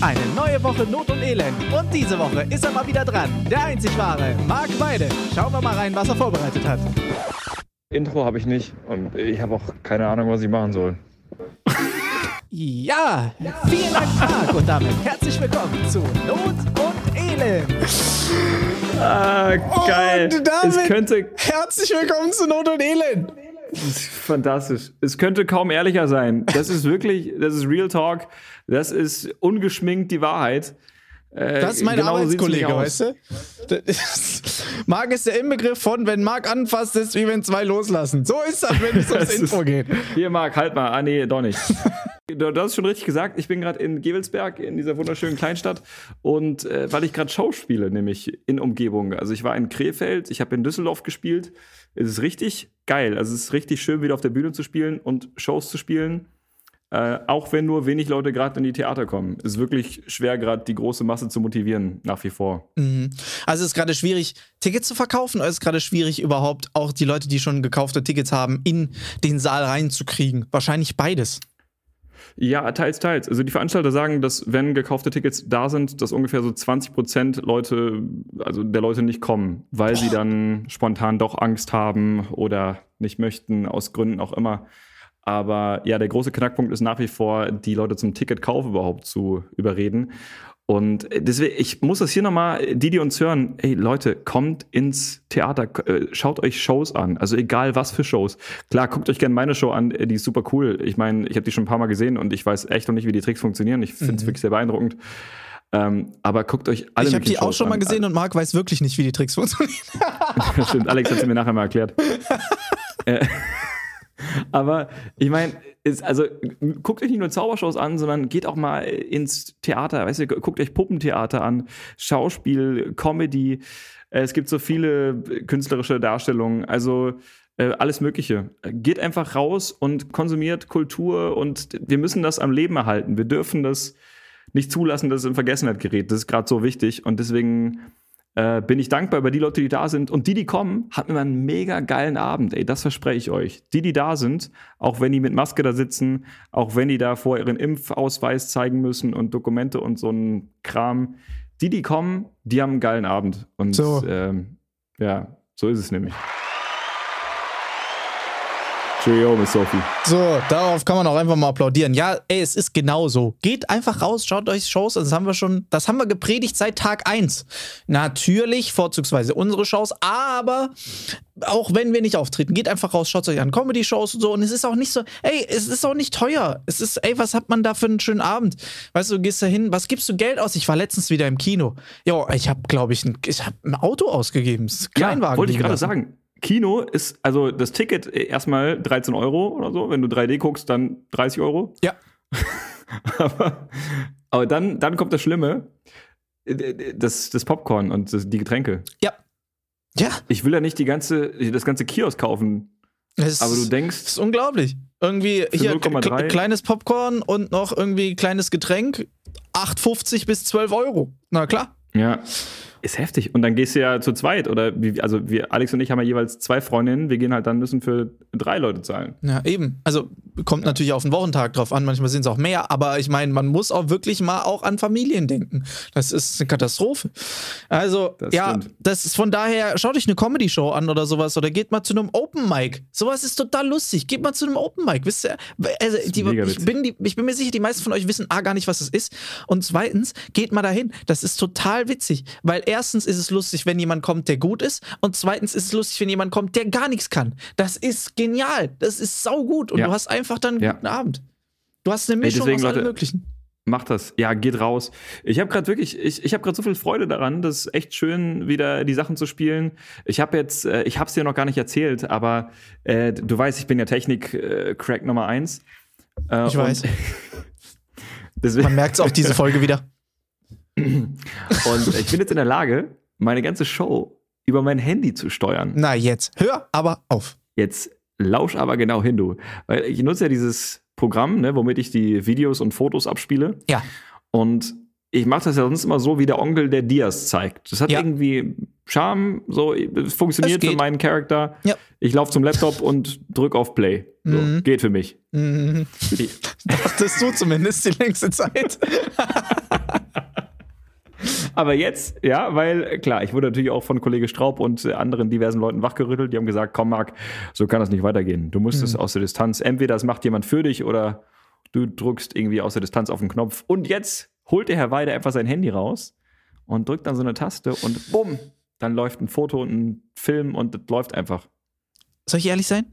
Eine neue Woche Not und Elend. Und diese Woche ist er mal wieder dran. Der einzig wahre Marc Weide. Schauen wir mal rein, was er vorbereitet hat. Intro habe ich nicht und ich habe auch keine Ahnung, was ich machen soll. Ja, vielen Dank, Marc. Und damit herzlich willkommen zu Not und Elend. Ah, geil. Und damit es könnte herzlich willkommen zu Not und Elend. Fantastisch. Es könnte kaum ehrlicher sein. Das ist wirklich, das ist Real Talk. Das ist ungeschminkt die Wahrheit. Äh, Das ist mein genau Arbeitskollege, weißt du? Marc ist der Inbegriff von, wenn Marc anfasst, ist wie wenn zwei loslassen. So ist das, wenn es ums Intro geht. Hier, Marc, halt mal. Ah, nee, doch nicht. Du du hast schon richtig gesagt, ich bin gerade in Gewelsberg, in dieser wunderschönen Kleinstadt. Und äh, weil ich gerade Show spiele, nämlich in Umgebung. Also ich war in Krefeld, ich habe in Düsseldorf gespielt. Es ist richtig geil. Also es ist richtig schön, wieder auf der Bühne zu spielen und Shows zu spielen. Äh, auch wenn nur wenig Leute gerade in die Theater kommen. Es ist wirklich schwer, gerade die große Masse zu motivieren, nach wie vor. Also es ist gerade schwierig, Tickets zu verkaufen, oder ist gerade schwierig, überhaupt auch die Leute, die schon gekaufte Tickets haben, in den Saal reinzukriegen? Wahrscheinlich beides. Ja, teils, teils. Also die Veranstalter sagen, dass wenn gekaufte Tickets da sind, dass ungefähr so 20 Prozent Leute, also der Leute nicht kommen, weil sie dann spontan doch Angst haben oder nicht möchten, aus Gründen auch immer. Aber ja, der große Knackpunkt ist nach wie vor, die Leute zum Ticketkauf überhaupt zu überreden. Und deswegen, ich muss das hier nochmal, die, die uns hören, ey Leute, kommt ins Theater, äh, schaut euch Shows an. Also egal was für Shows. Klar, guckt euch gerne meine Show an, äh, die ist super cool. Ich meine, ich habe die schon ein paar Mal gesehen und ich weiß echt noch nicht, wie die Tricks funktionieren. Ich finde es wirklich sehr beeindruckend. Ähm, aber guckt euch alle ich habe die auch Shows schon mal an. gesehen und Marc weiß wirklich nicht, wie die Tricks funktionieren. Das stimmt, Alex hat sie mir nachher mal erklärt. Aber ich meine, also guckt euch nicht nur Zaubershows an, sondern geht auch mal ins Theater, weißt du, guckt euch Puppentheater an, Schauspiel, Comedy. Äh, Es gibt so viele künstlerische Darstellungen, also äh, alles Mögliche. Geht einfach raus und konsumiert Kultur und wir müssen das am Leben erhalten. Wir dürfen das nicht zulassen, dass es in Vergessenheit gerät. Das ist gerade so wichtig und deswegen äh, bin ich dankbar über die Leute, die da sind. Und die, die kommen, hatten immer einen mega geilen Abend, ey. Das verspreche ich euch. Die, die da sind, auch wenn die mit Maske da sitzen, auch wenn die da vor ihren Impfausweis zeigen müssen und Dokumente und so ein Kram, die, die kommen, die haben einen geilen Abend. Und So. ähm, ja, so ist es nämlich. Cheerio, Miss Sophie. So, darauf kann man auch einfach mal applaudieren. Ja, ey, es ist genau so. Geht einfach raus, schaut euch Shows an. Das haben wir schon, das haben wir gepredigt seit Tag 1. Natürlich, vorzugsweise unsere Shows, aber auch wenn wir nicht auftreten, geht einfach raus, schaut euch an Comedy-Shows und so. Und es ist auch nicht so, ey, es ist auch nicht teuer. Es ist, ey, was hat man da für einen schönen Abend? Weißt du, du gehst da hin, was gibst du Geld aus? Ich war letztens wieder im Kino. Jo, ich habe, glaube ich, ein, ich habe ein Auto ausgegeben. Das ist Kleinwagen. Ja, wollte ich gerade sagen. Kino ist, also das Ticket äh, erstmal 13 Euro oder so. Wenn du 3D guckst, dann 30 Euro. Ja. aber aber dann, dann kommt das Schlimme. Äh, Das, das Popcorn und das, die Getränke. Ja. Ja. Ich will ja nicht die ganze, das ganze Kiosk kaufen. Es Aber du denkst, Das ist unglaublich. Irgendwie hier 0,3. k- kleines Popcorn und noch irgendwie kleines Getränk. 8,50 bis 12 Euro. Na klar. ja, ist heftig. Und dann gehst du ja zu zweit. Oder wie, also wir, Alex und ich haben ja jeweils zwei Freundinnen. Wir gehen halt dann müssen für drei Leute zahlen. Ja, eben. Also kommt natürlich auf den Wochentag drauf an. Manchmal sind es auch mehr. Aber ich meine, man muss auch wirklich mal auch an Familien denken. Das ist eine Katastrophe. Also, Das ja, stimmt. das ist von daher, schaut euch eine Comedy-Show an oder sowas. Oder geht mal zu einem Open Mic. Sowas ist total lustig. Geht mal zu einem Open Mic. Wisst ihr, also, die, ich, bin die, ich bin mir sicher, die meisten von euch wissen A, gar nicht, was es ist. Und zweitens, geht mal dahin. Das ist total witzig. Weil erstens ist es lustig, wenn jemand kommt, der gut ist. Und zweitens ist es lustig, wenn jemand kommt, der gar nichts kann. Das ist genial. Das ist saugut. Und Ja. du hast einfach dann einen Ja. guten Abend. Du hast eine Mischung deswegen, aus allem Möglichen. Macht das. Ja, geht raus. Ich habe gerade wirklich, ich, ich habe gerade so viel Freude daran, das ist echt schön, wieder die Sachen zu spielen. Ich habe jetzt, äh, ich habe es dir noch gar nicht erzählt, aber äh, du weißt, ich bin ja Technik-Crack Nummer eins. Äh, Ich weiß. Man merkt es auch diese Folge wieder. und ich bin jetzt in der Lage, meine ganze Show über mein Handy zu steuern. Na, jetzt. Hör aber auf. Jetzt lausch aber genau hin, du. Weil ich nutze ja dieses Programm, ne, womit ich die Videos und Fotos abspiele. Ja. Und ich mache das ja sonst immer so, wie der Onkel der Diaz zeigt. Das hat Ja. irgendwie Charme, so, es funktioniert Es für meinen Charakter. Ja. Ich laufe zum Laptop und drück auf Play. So, Mhm. Geht für mich. Mhm. Dachtest du zumindest die längste Zeit. Aber jetzt, ja, weil klar, ich wurde natürlich auch von Kollege Straub und anderen diversen Leuten wachgerüttelt. Die haben gesagt, komm Marc, so kann das nicht weitergehen. Du musst es aus der Distanz, entweder das macht jemand für dich oder du drückst irgendwie aus der Distanz auf den Knopf. Und jetzt holt der Herr Weide einfach sein Handy raus und drückt dann so eine Taste und bumm, dann läuft ein Foto und ein Film und das läuft einfach. Soll ich ehrlich sein?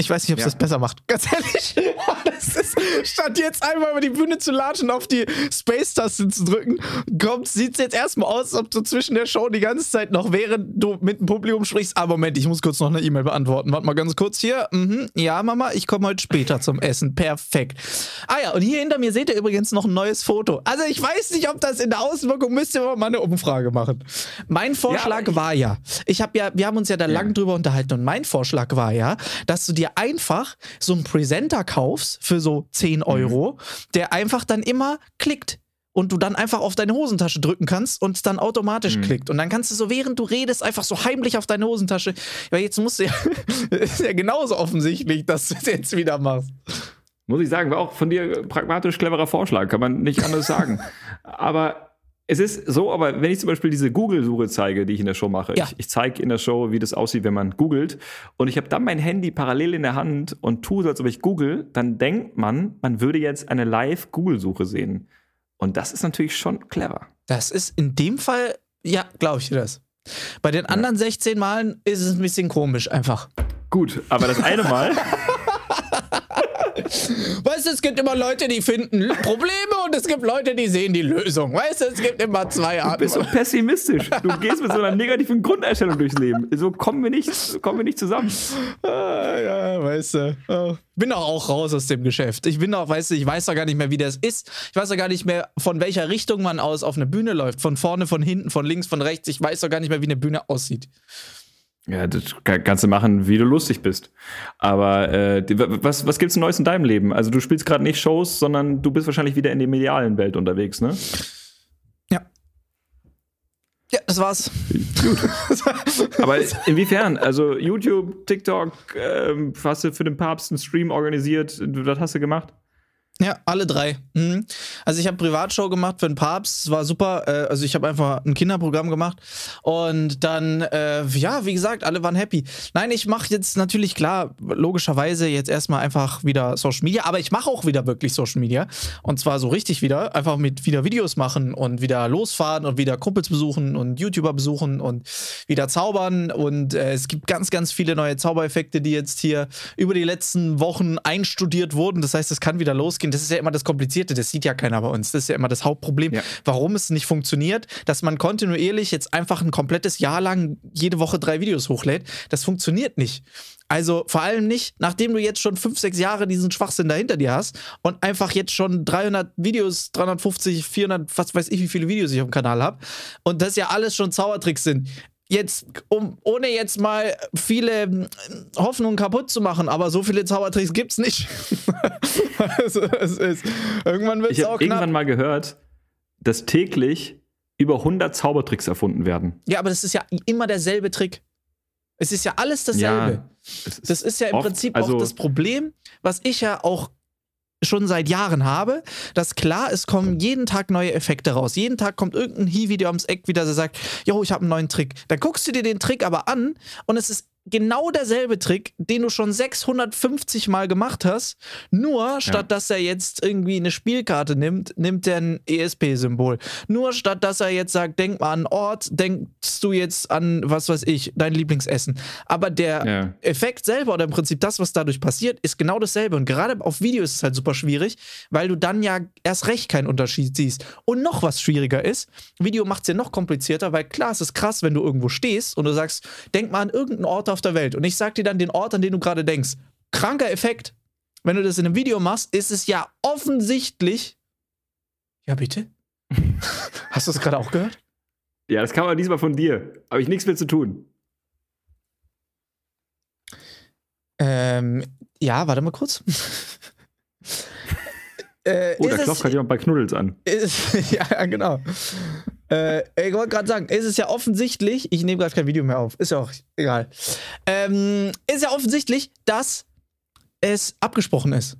Ich weiß nicht, ob es Ja. das besser macht. Ganz ehrlich. Das ist, statt jetzt einmal über die Bühne zu latschen, auf die Space-Taste zu drücken, kommt, sieht es jetzt erstmal aus, als ob du zwischen der Show die ganze Zeit noch, während du mit dem Publikum sprichst, ah, Moment, ich muss kurz noch eine E-Mail beantworten. Warte mal ganz kurz hier. Mhm. Ja, Mama, ich komme heute später zum Essen. Perfekt. Ah ja, und hier hinter mir seht ihr übrigens noch ein neues Foto. Also ich weiß nicht, ob das in der Auswirkung, müsst ihr aber mal eine Umfrage machen. Mein Vorschlag ich- war ja, ich habe ja, wir haben uns ja da lang drüber unterhalten und mein Vorschlag war ja, dass du dir einfach so einen Presenter kaufst für so 10 Euro, der einfach dann immer klickt. Und du dann einfach auf deine Hosentasche drücken kannst und es dann automatisch klickt. Und dann kannst du so, während du redest, einfach so heimlich auf deine Hosentasche. Weil jetzt musst du ja, ist ja genauso offensichtlich, dass du es jetzt wieder machst. Muss ich sagen, war auch von dir pragmatisch cleverer Vorschlag, kann man nicht anders sagen. Aber es ist so, aber wenn ich zum Beispiel diese Google-Suche zeige, die ich in der Show mache, Ja. ich, ich zeige in der Show, wie das aussieht, wenn man googelt, und ich habe dann mein Handy parallel in der Hand und tue so, als ob ich google, dann denkt man, man würde jetzt eine Live-Google-Suche sehen. Und das ist natürlich schon clever. Das ist in dem Fall, ja, glaube ich dir das. Bei den anderen 16 Malen ist es ein bisschen komisch einfach. Gut, aber das eine Mal, Weißt du, es gibt immer Leute, die finden Probleme und es gibt Leute, die sehen die Lösung. Weißt du, es gibt immer zwei Arten. bist so pessimistisch. Du gehst mit so einer negativen Grundeinstellung durchs Leben. So kommen wir nicht, so kommen wir nicht zusammen. Ah, ja, weißt du. Oh. Bin doch auch raus aus dem Geschäft. Ich bin doch, weißt du, ich weiß doch gar nicht mehr, wie das ist. Ich weiß doch gar nicht mehr, von welcher Richtung man aus auf eine Bühne läuft. Von vorne, von hinten, von links, von rechts. Ich weiß doch gar nicht mehr, wie eine Bühne aussieht. Ja, das ka- kannst du machen, wie du lustig bist. Aber äh, was, was gibt's Neues in deinem Leben? Also du spielst gerade nicht Shows, sondern du bist wahrscheinlich wieder in der medialen Welt unterwegs, ne? Ja. Ja, das war's. Aber inwiefern? Also YouTube, TikTok, ähm, hast du für den Papst einen Stream organisiert? Das hast du gemacht? Ja, alle drei. Mhm. Also ich habe Privatshow gemacht für den Papst, war super. Äh, also ich habe einfach ein Kinderprogramm gemacht und dann, äh, ja, wie gesagt, alle waren happy. Nein, ich mache jetzt natürlich klar, logischerweise jetzt erstmal einfach wieder Social Media, aber ich mache auch wieder wirklich Social Media und zwar so richtig wieder, einfach mit wieder Videos machen und wieder losfahren und wieder Kumpels besuchen und YouTuber besuchen und wieder zaubern und äh, es gibt ganz, ganz viele neue Zaubereffekte, die jetzt hier über die letzten Wochen einstudiert wurden. Das heißt, es kann wieder losgehen. Das ist ja immer das Komplizierte. Das sieht ja keiner bei uns. Das ist ja immer das Hauptproblem, Ja. warum es nicht funktioniert, dass man kontinuierlich jetzt einfach ein komplettes Jahr lang jede Woche drei Videos hochlädt. Das funktioniert nicht. Also vor allem nicht, nachdem du jetzt schon fünf, sechs Jahre diesen Schwachsinn dahinter dir hast und einfach jetzt schon 300 Videos, 350, 400, was weiß ich, wie viele Videos ich auf dem Kanal habe und das ja alles schon Zaubertricks sind. Jetzt, um, ohne jetzt mal viele ähm, Hoffnungen kaputt zu machen, aber so viele Zaubertricks gibt's nicht. also, es ist, irgendwann wird Ich es auch habe knapp. irgendwann mal gehört, dass täglich über 100 Zaubertricks erfunden werden. Ja, aber das ist ja immer derselbe Trick. Es ist ja alles dasselbe. es Das ist ja im oft- Prinzip also- auch das Problem, was ich ja auch schon seit Jahren habe, dass klar, es kommen jeden Tag neue Effekte raus. Jeden Tag kommt irgendein Hi-Video ums Eck wieder, der sagt, jo, ich habe einen neuen Trick. Dann guckst du dir den Trick aber an und es ist genau derselbe Trick, den du schon 650 Mal gemacht hast, nur statt dass er jetzt irgendwie eine Spielkarte nimmt, nimmt er ein ESP-Symbol. Nur statt dass er jetzt sagt, denk mal an einen Ort, denkst du jetzt an, was weiß ich, dein Lieblingsessen. Aber der Ja. Effekt selber oder im Prinzip das, was dadurch passiert, ist genau dasselbe. Und gerade auf Video ist es halt super schwierig, weil du dann ja erst recht keinen Unterschied siehst. Und noch was schwieriger ist, Video macht es ja noch komplizierter, weil klar, es ist krass, wenn du irgendwo stehst und du sagst, denk mal an irgendeinen Ort auf der Welt. Und ich sag dir dann den Ort, an den du gerade denkst. Kranker Effekt. Wenn du das in einem Video machst, ist es ja offensichtlich. Ja, bitte? Hast du es gerade auch gehört? Ja, das kam aber diesmal von dir. Habe ich nichts mit zu tun. Ähm, ja, warte mal kurz. Äh, Oh, da es- klopft gerade jemand bei Knuddels an. Ist, ja, genau. Äh, ich wollte gerade sagen, es ist ja offensichtlich, ich nehme gerade kein Video mehr auf, ist ja auch egal. Ähm, ist ja offensichtlich, dass es abgesprochen ist.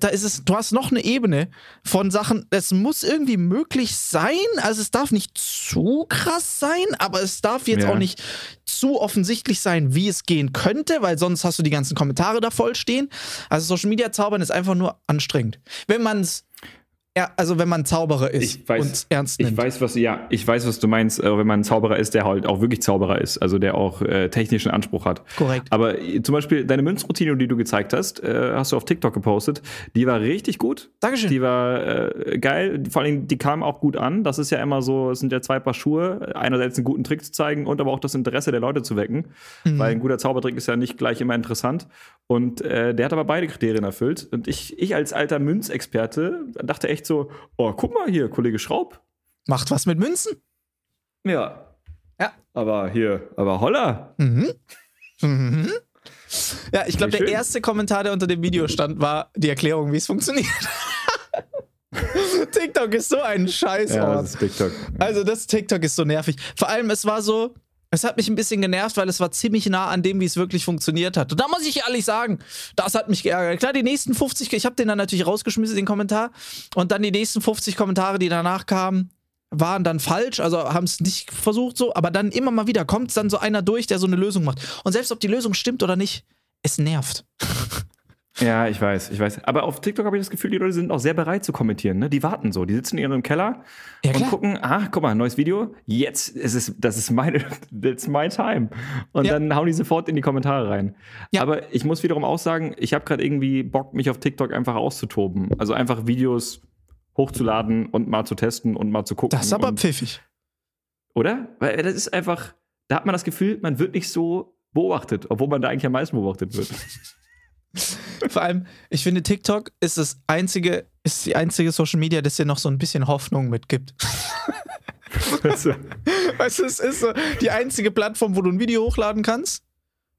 Da ist es, du hast noch eine Ebene von Sachen, es muss irgendwie möglich sein, also es darf nicht zu krass sein, aber es darf jetzt Ja. auch nicht zu offensichtlich sein, wie es gehen könnte, weil sonst hast du die ganzen Kommentare da voll stehen. Also Social Media zaubern ist einfach nur anstrengend. Wenn man es, ja, also wenn man Zauberer ist Ich weiß- und ernst Ich nimmt. weiß, was ja, ich weiß, was du meinst, äh, wenn man ein Zauberer ist, der halt auch wirklich Zauberer ist, also der auch äh, technischen Anspruch hat. Korrekt. Aber äh, zum Beispiel deine Münzroutine, die du gezeigt hast, äh, hast du auf TikTok gepostet, die war richtig gut. Dankeschön. Die war äh, geil. Vor allem, die kam auch gut an. Das ist ja immer so, es sind ja zwei Paar Schuhe. Einerseits einen guten Trick zu zeigen und aber auch das Interesse der Leute zu wecken. Mhm. Weil ein guter Zaubertrick ist ja nicht gleich immer interessant. Und äh, der hat aber beide Kriterien erfüllt. Und ich, ich als alter Münzexperte dachte echt so, oh, guck mal hier, Kollege Schraub. Macht was mit Münzen. Ja. Ja. Aber hier, aber holla. Mhm. Mhm. Ja, ich glaube, der erste Kommentar, der unter dem Video stand, war die Erklärung, wie es funktioniert. TikTok ist so ein Scheißort. ist TikTok. Also das TikTok ist so nervig. Vor allem, es war so, es hat mich ein bisschen genervt, weil es war ziemlich nah an dem, wie es wirklich funktioniert hat. Und da muss ich ehrlich sagen, das hat mich geärgert. Klar, die nächsten 50, ich habe den dann natürlich rausgeschmissen, den Kommentar. Und dann die nächsten 50 Kommentare, die danach kamen, waren dann falsch, also haben es nicht versucht so, aber dann immer mal wieder kommt dann so einer durch, der so eine Lösung macht. Und selbst ob die Lösung stimmt oder nicht, es nervt. Ja, ich weiß, ich weiß. Aber auf TikTok habe ich das Gefühl, die Leute sind auch sehr bereit zu kommentieren. Ne? Die warten so. Die sitzen in ihrem Keller Ja, und gucken, ah, guck mal, neues Video. Jetzt ist es, das ist meine, that's my time. Und Ja. dann hauen die sofort in die Kommentare rein. Ja. Aber ich muss wiederum auch sagen, ich habe gerade irgendwie Bock, mich auf TikTok einfach auszutoben. Also einfach Videos hochzuladen und mal zu testen und mal zu gucken. Das ist aber und, pfiffig. oder? Weil das ist einfach, da hat man das Gefühl, man wird nicht so beobachtet, obwohl man da eigentlich am meisten beobachtet wird. Vor allem, ich finde, TikTok ist das einzige, ist die einzige Social Media, das dir noch so ein bisschen Hoffnung mitgibt. Weißt du, es ist so die einzige Plattform, wo du ein Video hochladen kannst.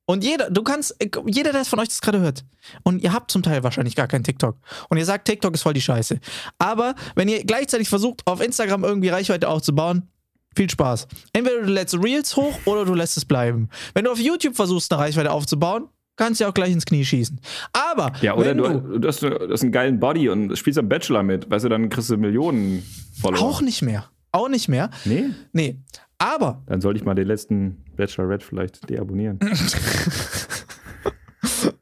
Und jeder, du kannst, jeder, der von euch das gerade hört, und ihr habt zum Teil wahrscheinlich gar keinen TikTok. Und ihr sagt, TikTok ist voll die Scheiße. Aber wenn ihr gleichzeitig versucht, auf Instagram irgendwie Reichweite aufzubauen, viel Spaß. Entweder du lädst Reels hoch oder du lässt es bleiben. Wenn du auf YouTube versuchst, eine Reichweite aufzubauen, kannst du ja auch gleich ins Knie schießen. Aber Ja, oder wenn du, du, hast, du hast einen geilen Body und spielst am Bachelor mit, weißt du, dann kriegst du Millionen Follower. auch nicht mehr. Auch nicht mehr. Nee? Nee. Aber Dann sollte ich mal den letzten Bachelorette vielleicht deabonnieren.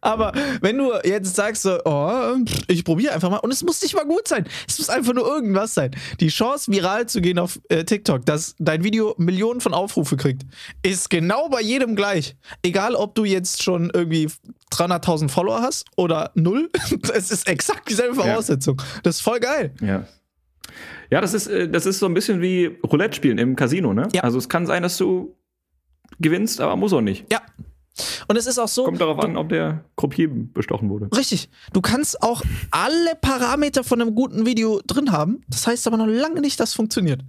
Aber wenn du jetzt sagst so, oh, ich probiere einfach mal und es muss nicht mal gut sein, es muss einfach nur irgendwas sein. Die Chance, viral zu gehen auf äh, TikTok, dass dein Video Millionen von Aufrufe kriegt, ist genau bei jedem gleich. Egal, ob du jetzt schon irgendwie 300.000 Follower hast oder null, es ist exakt dieselbe Voraussetzung. Das ist voll geil. ja. Ja, das ist, äh, das ist so ein bisschen wie Roulette spielen im Casino, ne? Ja. Also es kann sein, dass du gewinnst, aber muss auch nicht. Ja. Und es ist auch so. Kommt darauf an, ob der Croupier bestochen wurde. Richtig. Du kannst auch alle Parameter von einem guten Video drin haben. Das heißt aber noch lange nicht, dass es funktioniert.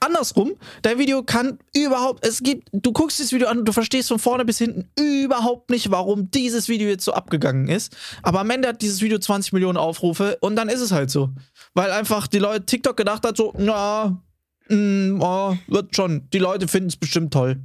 Andersrum, dein Video kann überhaupt, es gibt, du guckst das Video an und du verstehst von vorne bis hinten überhaupt nicht, warum dieses Video jetzt so abgegangen ist. Aber am Ende hat dieses Video 20 Millionen Aufrufe und dann ist es halt so. Weil einfach die Leute, TikTok gedacht hat so, na, mm, oh, wird schon, die Leute finden es bestimmt toll.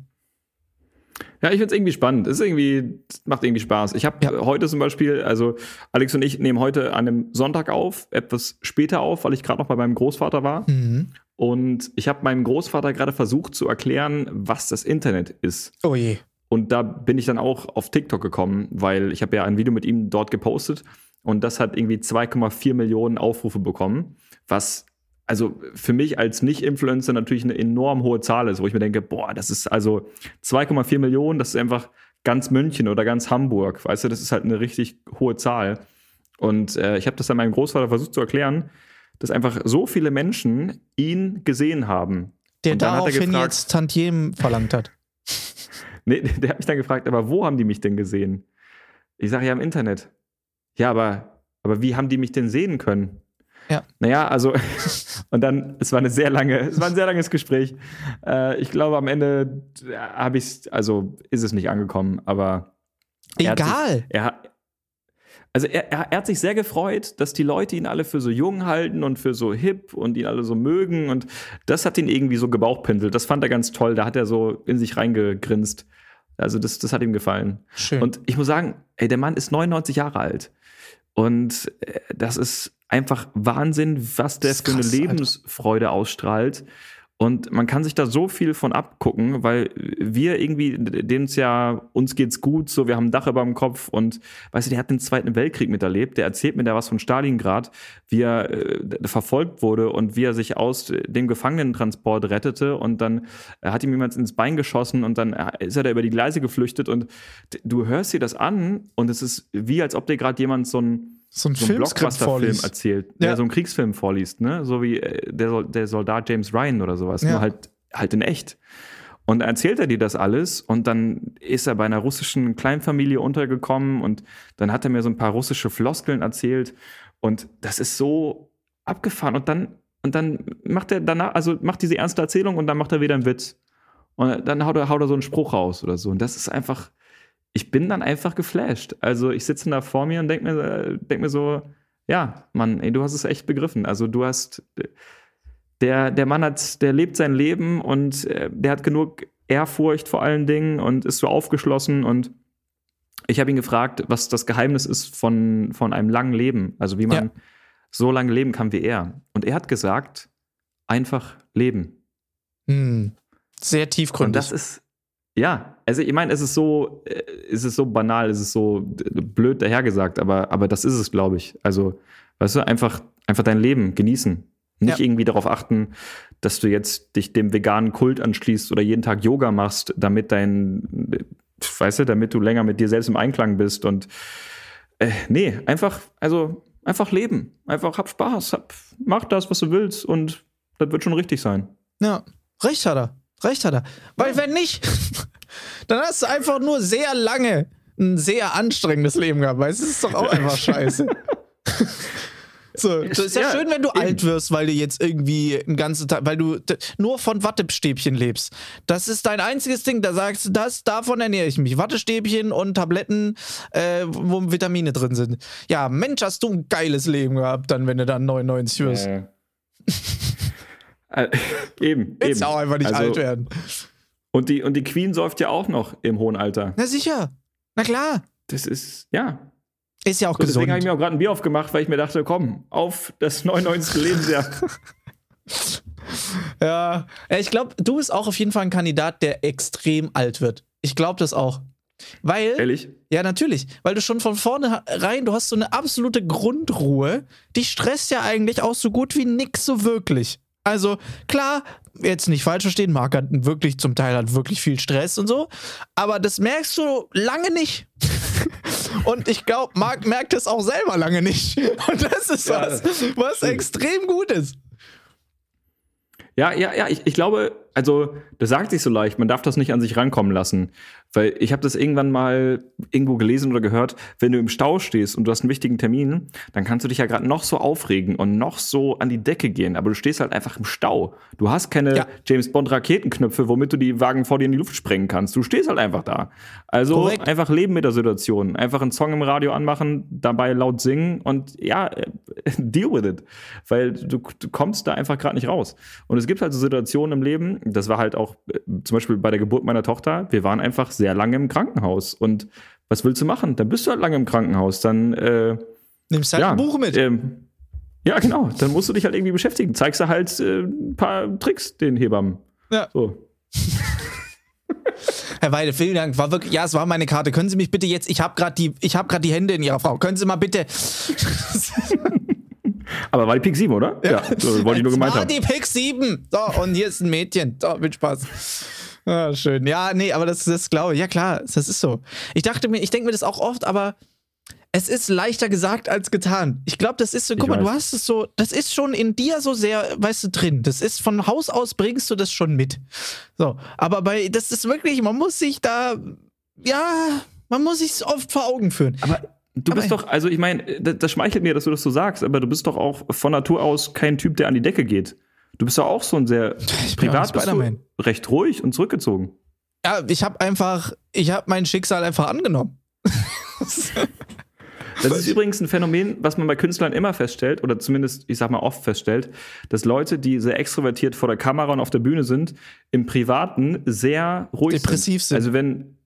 Ja, ich find's irgendwie spannend. Es ist irgendwie, es macht irgendwie Spaß. Ich habe Ja. heute zum Beispiel, also Alex und ich nehmen heute an einem Sonntag auf, etwas später auf, weil ich gerade noch bei meinem Großvater war. Mhm. Und ich habe meinem Großvater gerade versucht zu erklären, was das Internet ist. Oh je. Und da bin ich dann auch auf TikTok gekommen, weil ich habe ja ein Video mit ihm dort gepostet und das hat irgendwie 2,4 Millionen Aufrufe bekommen, was also für mich als Nicht-Influencer natürlich eine enorm hohe Zahl ist, wo ich mir denke, boah, das ist also 2,4 Millionen, das ist einfach ganz München oder ganz Hamburg, weißt du, das ist halt eine richtig hohe Zahl. Und äh, ich habe das dann meinem Großvater versucht zu erklären, dass einfach so viele Menschen ihn gesehen haben. Der er daraufhin gefragt- jetzt Tantiemen verlangt hat. Nee, der hat mich dann gefragt, aber wo haben die mich denn gesehen? Ich sage ja im Internet. Ja, aber, aber wie haben die mich denn sehen können? Ja. Naja, also, und dann, es war eine sehr lange, es war ein sehr langes Gespräch. Äh, ich glaube, am Ende habe ich also ist es nicht angekommen, aber er Egal. Sich, er, also er, er, er hat sich sehr gefreut, dass die Leute ihn alle für so jung halten und für so hip und ihn alle so mögen. Und das hat ihn irgendwie so gebauchpinselt. Das fand er ganz toll. Da hat er so in sich reingegrinst. Also das, das hat ihm gefallen. Schön. Und ich muss sagen, ey, der Mann ist 99 Jahre alt. Und äh, das ist einfach Wahnsinn, was der für eine Lebensfreude Alter. ausstrahlt. Und man kann sich da so viel von abgucken, weil wir irgendwie, denen es ja, uns geht's gut, so, wir haben ein Dach über dem Kopf und, weißt du, der hat den Zweiten Weltkrieg miterlebt, der erzählt mir da was von Stalingrad, wie er äh, verfolgt wurde und wie er sich aus dem Gefangenentransport rettete und dann äh, hat ihm jemand ins Bein geschossen und dann äh, ist er da über die Gleise geflüchtet und du hörst dir das an und es ist wie, als ob dir gerade jemand so ein so ein, so ein Blockbuster-Film erzählt, ja. der so einen Kriegsfilm vorliest, ne? So wie äh, der, der Soldat James Ryan oder sowas, ja. nur halt, halt in echt. Und dann erzählt er dir das alles und dann ist er bei einer russischen Kleinfamilie untergekommen und dann hat er mir so ein paar russische Floskeln erzählt und das ist so abgefahren und dann und dann macht er danach, also macht diese ernste Erzählung und dann macht er wieder einen Witz. Und dann haut er, haut er so einen Spruch raus oder so. Und das ist einfach, ich bin dann einfach geflasht. Also ich sitze da vor mir und denke mir, denk mir so, ja, Mann, ey, du hast es echt begriffen. Also du hast, der, der Mann hat, der lebt sein Leben und äh, der hat genug Ehrfurcht vor allen Dingen und ist so aufgeschlossen und ich habe ihn gefragt, was das Geheimnis ist von, von einem langen Leben, also wie man ja. so lange leben kann wie er. Und er hat gesagt, einfach leben. Hm. Sehr tiefgründig. Und das ist, ja, also ich meine, es ist so, äh, es ist so banal, es ist so blöd dahergesagt, aber, aber das ist es, glaube ich. Also, weißt du, einfach, einfach dein Leben genießen. Nicht ja. irgendwie darauf achten, dass du jetzt dich dem veganen Kult anschließt oder jeden Tag Yoga machst, damit dein, weißt du, damit du länger mit dir selbst im Einklang bist und äh, nee, einfach, also einfach leben. Einfach hab Spaß, hab, mach das, was du willst und das wird schon richtig sein. Ja, recht hat er. Recht hat er. Weil wenn nicht, dann hast du einfach nur sehr lange ein sehr anstrengendes Leben gehabt, weil es ist doch auch einfach scheiße. So, das ist ja, ja schön, wenn du eben. alt wirst, weil du jetzt irgendwie einen ganzen Tag, weil du nur von Wattestäbchen lebst. Das ist dein einziges Ding, da sagst du, das, davon ernähre ich mich. Wattestäbchen und Tabletten, äh, wo Vitamine drin sind. Ja, Mensch, hast du ein geiles Leben gehabt, dann, wenn du dann 99 wirst. Äh. Äh, eben. Willst eben. auch einfach nicht also, alt werden. Und die, und die Queen säuft ja auch noch im hohen Alter. Na sicher. Na klar. Das ist, ja. Ist ja auch und gesund. Deswegen habe ich mir auch gerade ein Bier aufgemacht, weil ich mir dachte, komm, auf das 99. Lebensjahr. ja, ich glaube, du bist auch auf jeden Fall ein Kandidat, der extrem alt wird. Ich glaube das auch. Weil. Ehrlich? Ja, natürlich. Weil du schon von vornherein, du hast so eine absolute Grundruhe. Die stresst ja eigentlich auch so gut wie nix so wirklich. Also klar, jetzt nicht falsch verstehen, Marc hat wirklich zum Teil hat wirklich viel Stress und so, aber das merkst du lange nicht. und ich glaube, Marc merkt es auch selber lange nicht. Und das ist ja, was, was extrem gut ist. Ja, ja, ja, ich, ich glaube, also das sagt sich so leicht, man darf das nicht an sich rankommen lassen. Weil ich habe das irgendwann mal irgendwo gelesen oder gehört, wenn du im Stau stehst und du hast einen wichtigen Termin, dann kannst du dich ja gerade noch so aufregen und noch so an die Decke gehen, aber du stehst halt einfach im Stau. Du hast keine ja. James Bond Raketenknöpfe, womit du die Wagen vor dir in die Luft sprengen kannst. Du stehst halt einfach da. Also Korrekt. einfach leben mit der Situation, einfach einen Song im Radio anmachen, dabei laut singen und ja, deal with it, weil du, du kommst da einfach gerade nicht raus. Und es gibt halt so Situationen im Leben, das war halt auch äh, zum Beispiel bei der Geburt meiner Tochter, wir waren einfach sehr lange im Krankenhaus. Und was willst du machen? Dann bist du halt lange im Krankenhaus. Dann äh, nimmst halt ja, ein Buch mit. Ähm, ja, genau. Dann musst du dich halt irgendwie beschäftigen. Zeigst du halt äh, ein paar Tricks den Hebammen. Ja. So. Herr Weide, vielen Dank. War wirklich, ja, es war meine Karte. Können Sie mich bitte jetzt, ich habe gerade die, hab die Hände in Ihrer Frau. Können Sie mal bitte. Aber war die Pick 7, oder? Ja, ja so, wollte ich nur gemeint haben. War die Pick 7. So, und hier ist ein Mädchen. So, mit Spaß. Ah, schön. Ja, nee, aber das, das glaube ich. Ja, klar, das ist so. Ich dachte mir, ich denke mir das auch oft, aber es ist leichter gesagt als getan. Ich glaube, das ist so, guck mal, du hast es so, das ist schon in dir so sehr, weißt du, drin. Das ist von Haus aus bringst du das schon mit. So, aber bei, das ist wirklich, man muss sich da, ja, man muss sich oft vor Augen führen. Aber Du aber bist doch, also ich meine, das, das, schmeichelt mir, dass du das so sagst, aber du bist doch auch von Natur aus kein Typ, der an die Decke geht. Du bist doch auch so ein sehr ich privat bist du recht ruhig und zurückgezogen. Ja, ich habe einfach, ich habe mein Schicksal einfach angenommen. Das ist übrigens ein Phänomen, was man bei Künstlern immer feststellt, oder zumindest, ich sag mal, oft feststellt, dass Leute, die sehr extrovertiert vor der Kamera und auf der Bühne sind, im Privaten sehr ruhig Depressiv sind. sind. Also wenn,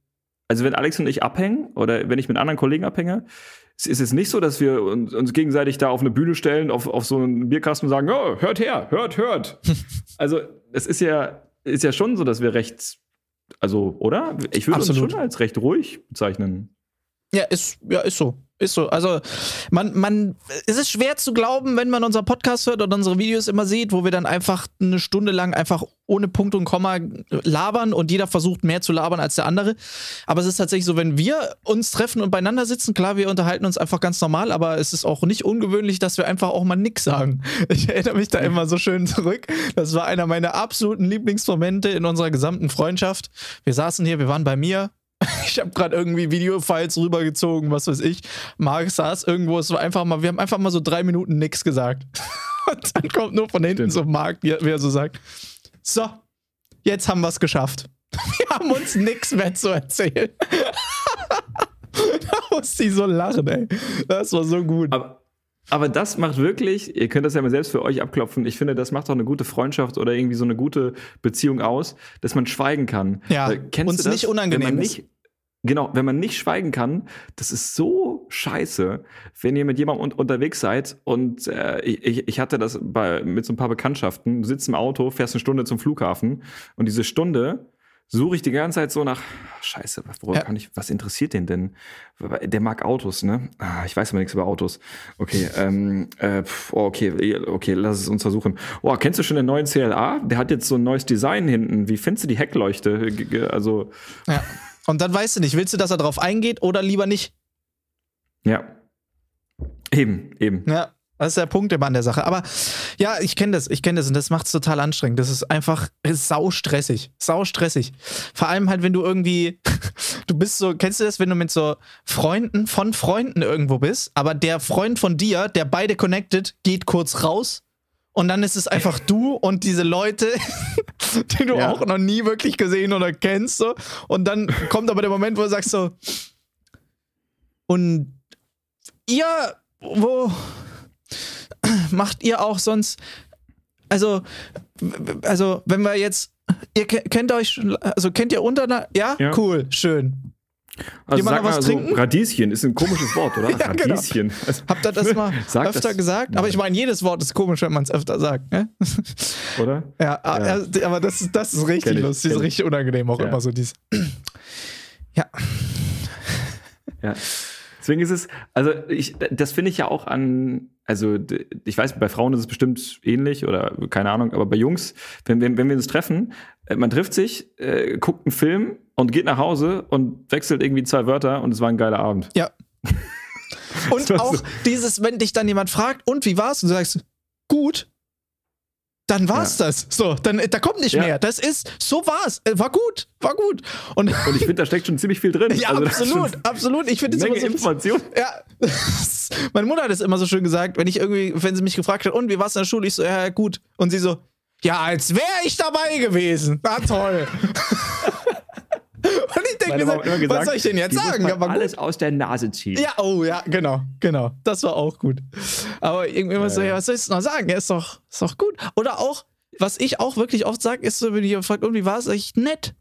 also wenn Alex und ich abhängen oder wenn ich mit anderen Kollegen abhänge, es ist jetzt nicht so, dass wir uns, uns gegenseitig da auf eine Bühne stellen, auf, auf so einen Bierkasten und sagen, oh, hört her, hört, hört. also, es ist ja, ist ja schon so, dass wir recht, also, oder? Ich würde uns schon als recht ruhig bezeichnen. Ja, ist, ja, ist so. Ist so. Also, man, man, es ist schwer zu glauben, wenn man unseren Podcast hört oder unsere Videos immer sieht, wo wir dann einfach eine Stunde lang einfach ohne Punkt und Komma labern und jeder versucht mehr zu labern als der andere. Aber es ist tatsächlich so, wenn wir uns treffen und beieinander sitzen, klar, wir unterhalten uns einfach ganz normal, aber es ist auch nicht ungewöhnlich, dass wir einfach auch mal nix sagen. Ich erinnere mich da immer so schön zurück. Das war einer meiner absoluten Lieblingsmomente in unserer gesamten Freundschaft. Wir saßen hier, wir waren bei mir, ich habe gerade irgendwie Videofiles rübergezogen, was weiß ich. Marc saß irgendwo, es war einfach mal, wir haben einfach mal so drei Minuten nichts gesagt. Und dann kommt nur von hinten Stimmt. so Marc, wie er so sagt: So, jetzt haben wir es geschafft. Wir haben uns nichts mehr zu erzählen. da musste ich so lachen, ey. Das war so gut. Aber, aber das macht wirklich, ihr könnt das ja mal selbst für euch abklopfen. Ich finde, das macht auch eine gute Freundschaft oder irgendwie so eine gute Beziehung aus, dass man schweigen kann. Ja, Weil, kennst uns du das? nicht unangenehm wenn man ist. nicht, Genau, wenn man nicht schweigen kann, das ist so scheiße, wenn ihr mit jemandem un unterwegs seid und äh, ich, ich hatte das bei, mit so ein paar Bekanntschaften, du sitzt im Auto, fährst eine Stunde zum Flughafen und diese Stunde suche ich die ganze Zeit so nach, scheiße, worüber Ja. kann ich, was interessiert den denn? Der mag Autos, ne? Ah, ich weiß aber nichts über Autos. Okay, ähm, äh, oh, okay, okay, lass es uns versuchen. Oh, kennst du schon den neuen CLA? Der hat jetzt so ein neues Design hinten. Wie findest du die Heckleuchte? Also, Ja. Und dann weißt du nicht, willst du, dass er drauf eingeht oder lieber nicht? ja. Eben, eben. Ja, das ist der Punkt immer an der Sache. Aber ja, ich kenne das, ich kenne das und das macht es total anstrengend. Das ist einfach ist sau stressig. Sau stressig. Vor allem halt, wenn du irgendwie, du bist so, kennst du das, wenn du mit so Freunden von Freunden irgendwo bist, aber der Freund von dir, der beide connected, geht kurz raus und dann ist es einfach du und diese Leute, die du Ja. auch noch nie wirklich gesehen oder kennst. So. Und dann kommt aber der Moment, wo du sagst so, und ihr, wo macht ihr auch sonst, also, also, wenn wir jetzt, ihr ke- kennt euch, schon- also kennt ihr untereinander, ja? Ja. Cool, schön. Also Jemand sag noch was mal so, trinken? Radieschen ist ein komisches Wort, oder? Ja, genau. Radieschen. Also, Habt ihr das mal öfter das. gesagt? Aber ich meine, jedes Wort ist komisch, wenn man es öfter sagt, ne? oder? Ja, Ja. aber das ist, das ist richtig ich, lustig, das ist richtig unangenehm auch Ja. immer so dies. Ja, Ja. Deswegen ist es, also ich, das finde ich ja auch an, also ich weiß, bei Frauen ist es bestimmt ähnlich oder keine Ahnung, aber bei Jungs, wenn, wenn, wenn wir uns treffen, äh, man trifft sich, äh, guckt einen Film und geht nach Hause und wechselt irgendwie zwei Wörter und es war ein geiler Abend. ja. Und auch ist- dieses, wenn dich dann jemand fragt, und wie war's? Und du sagst, gut, dann war's das. So, dann da kommt nicht Ja. mehr. Das ist, so war's. Äh, War gut, war gut. Und, Und ich finde, da steckt schon ziemlich viel drin. ja, Also, absolut, absolut. Ich finde es Eine immer Menge so. Information. Ja, meine Mutter hat es immer so schön gesagt, wenn ich irgendwie, wenn sie mich gefragt hat, und wie war's in der Schule? Ich so, ja, gut. Und sie so, ja, als wäre ich dabei gewesen. Na toll. Und ich denke mir so, was soll ich denn jetzt sagen? gut. alles aus der Nase ziehen. Ja, oh ja, genau, genau. Das war auch gut. Aber irgendwie immer so, Ja, was soll ich noch sagen? Ja, ist doch, ist doch gut. Oder auch, was ich auch wirklich oft sage, ist so, wenn jemand fragt, und wie war es, ich, nett.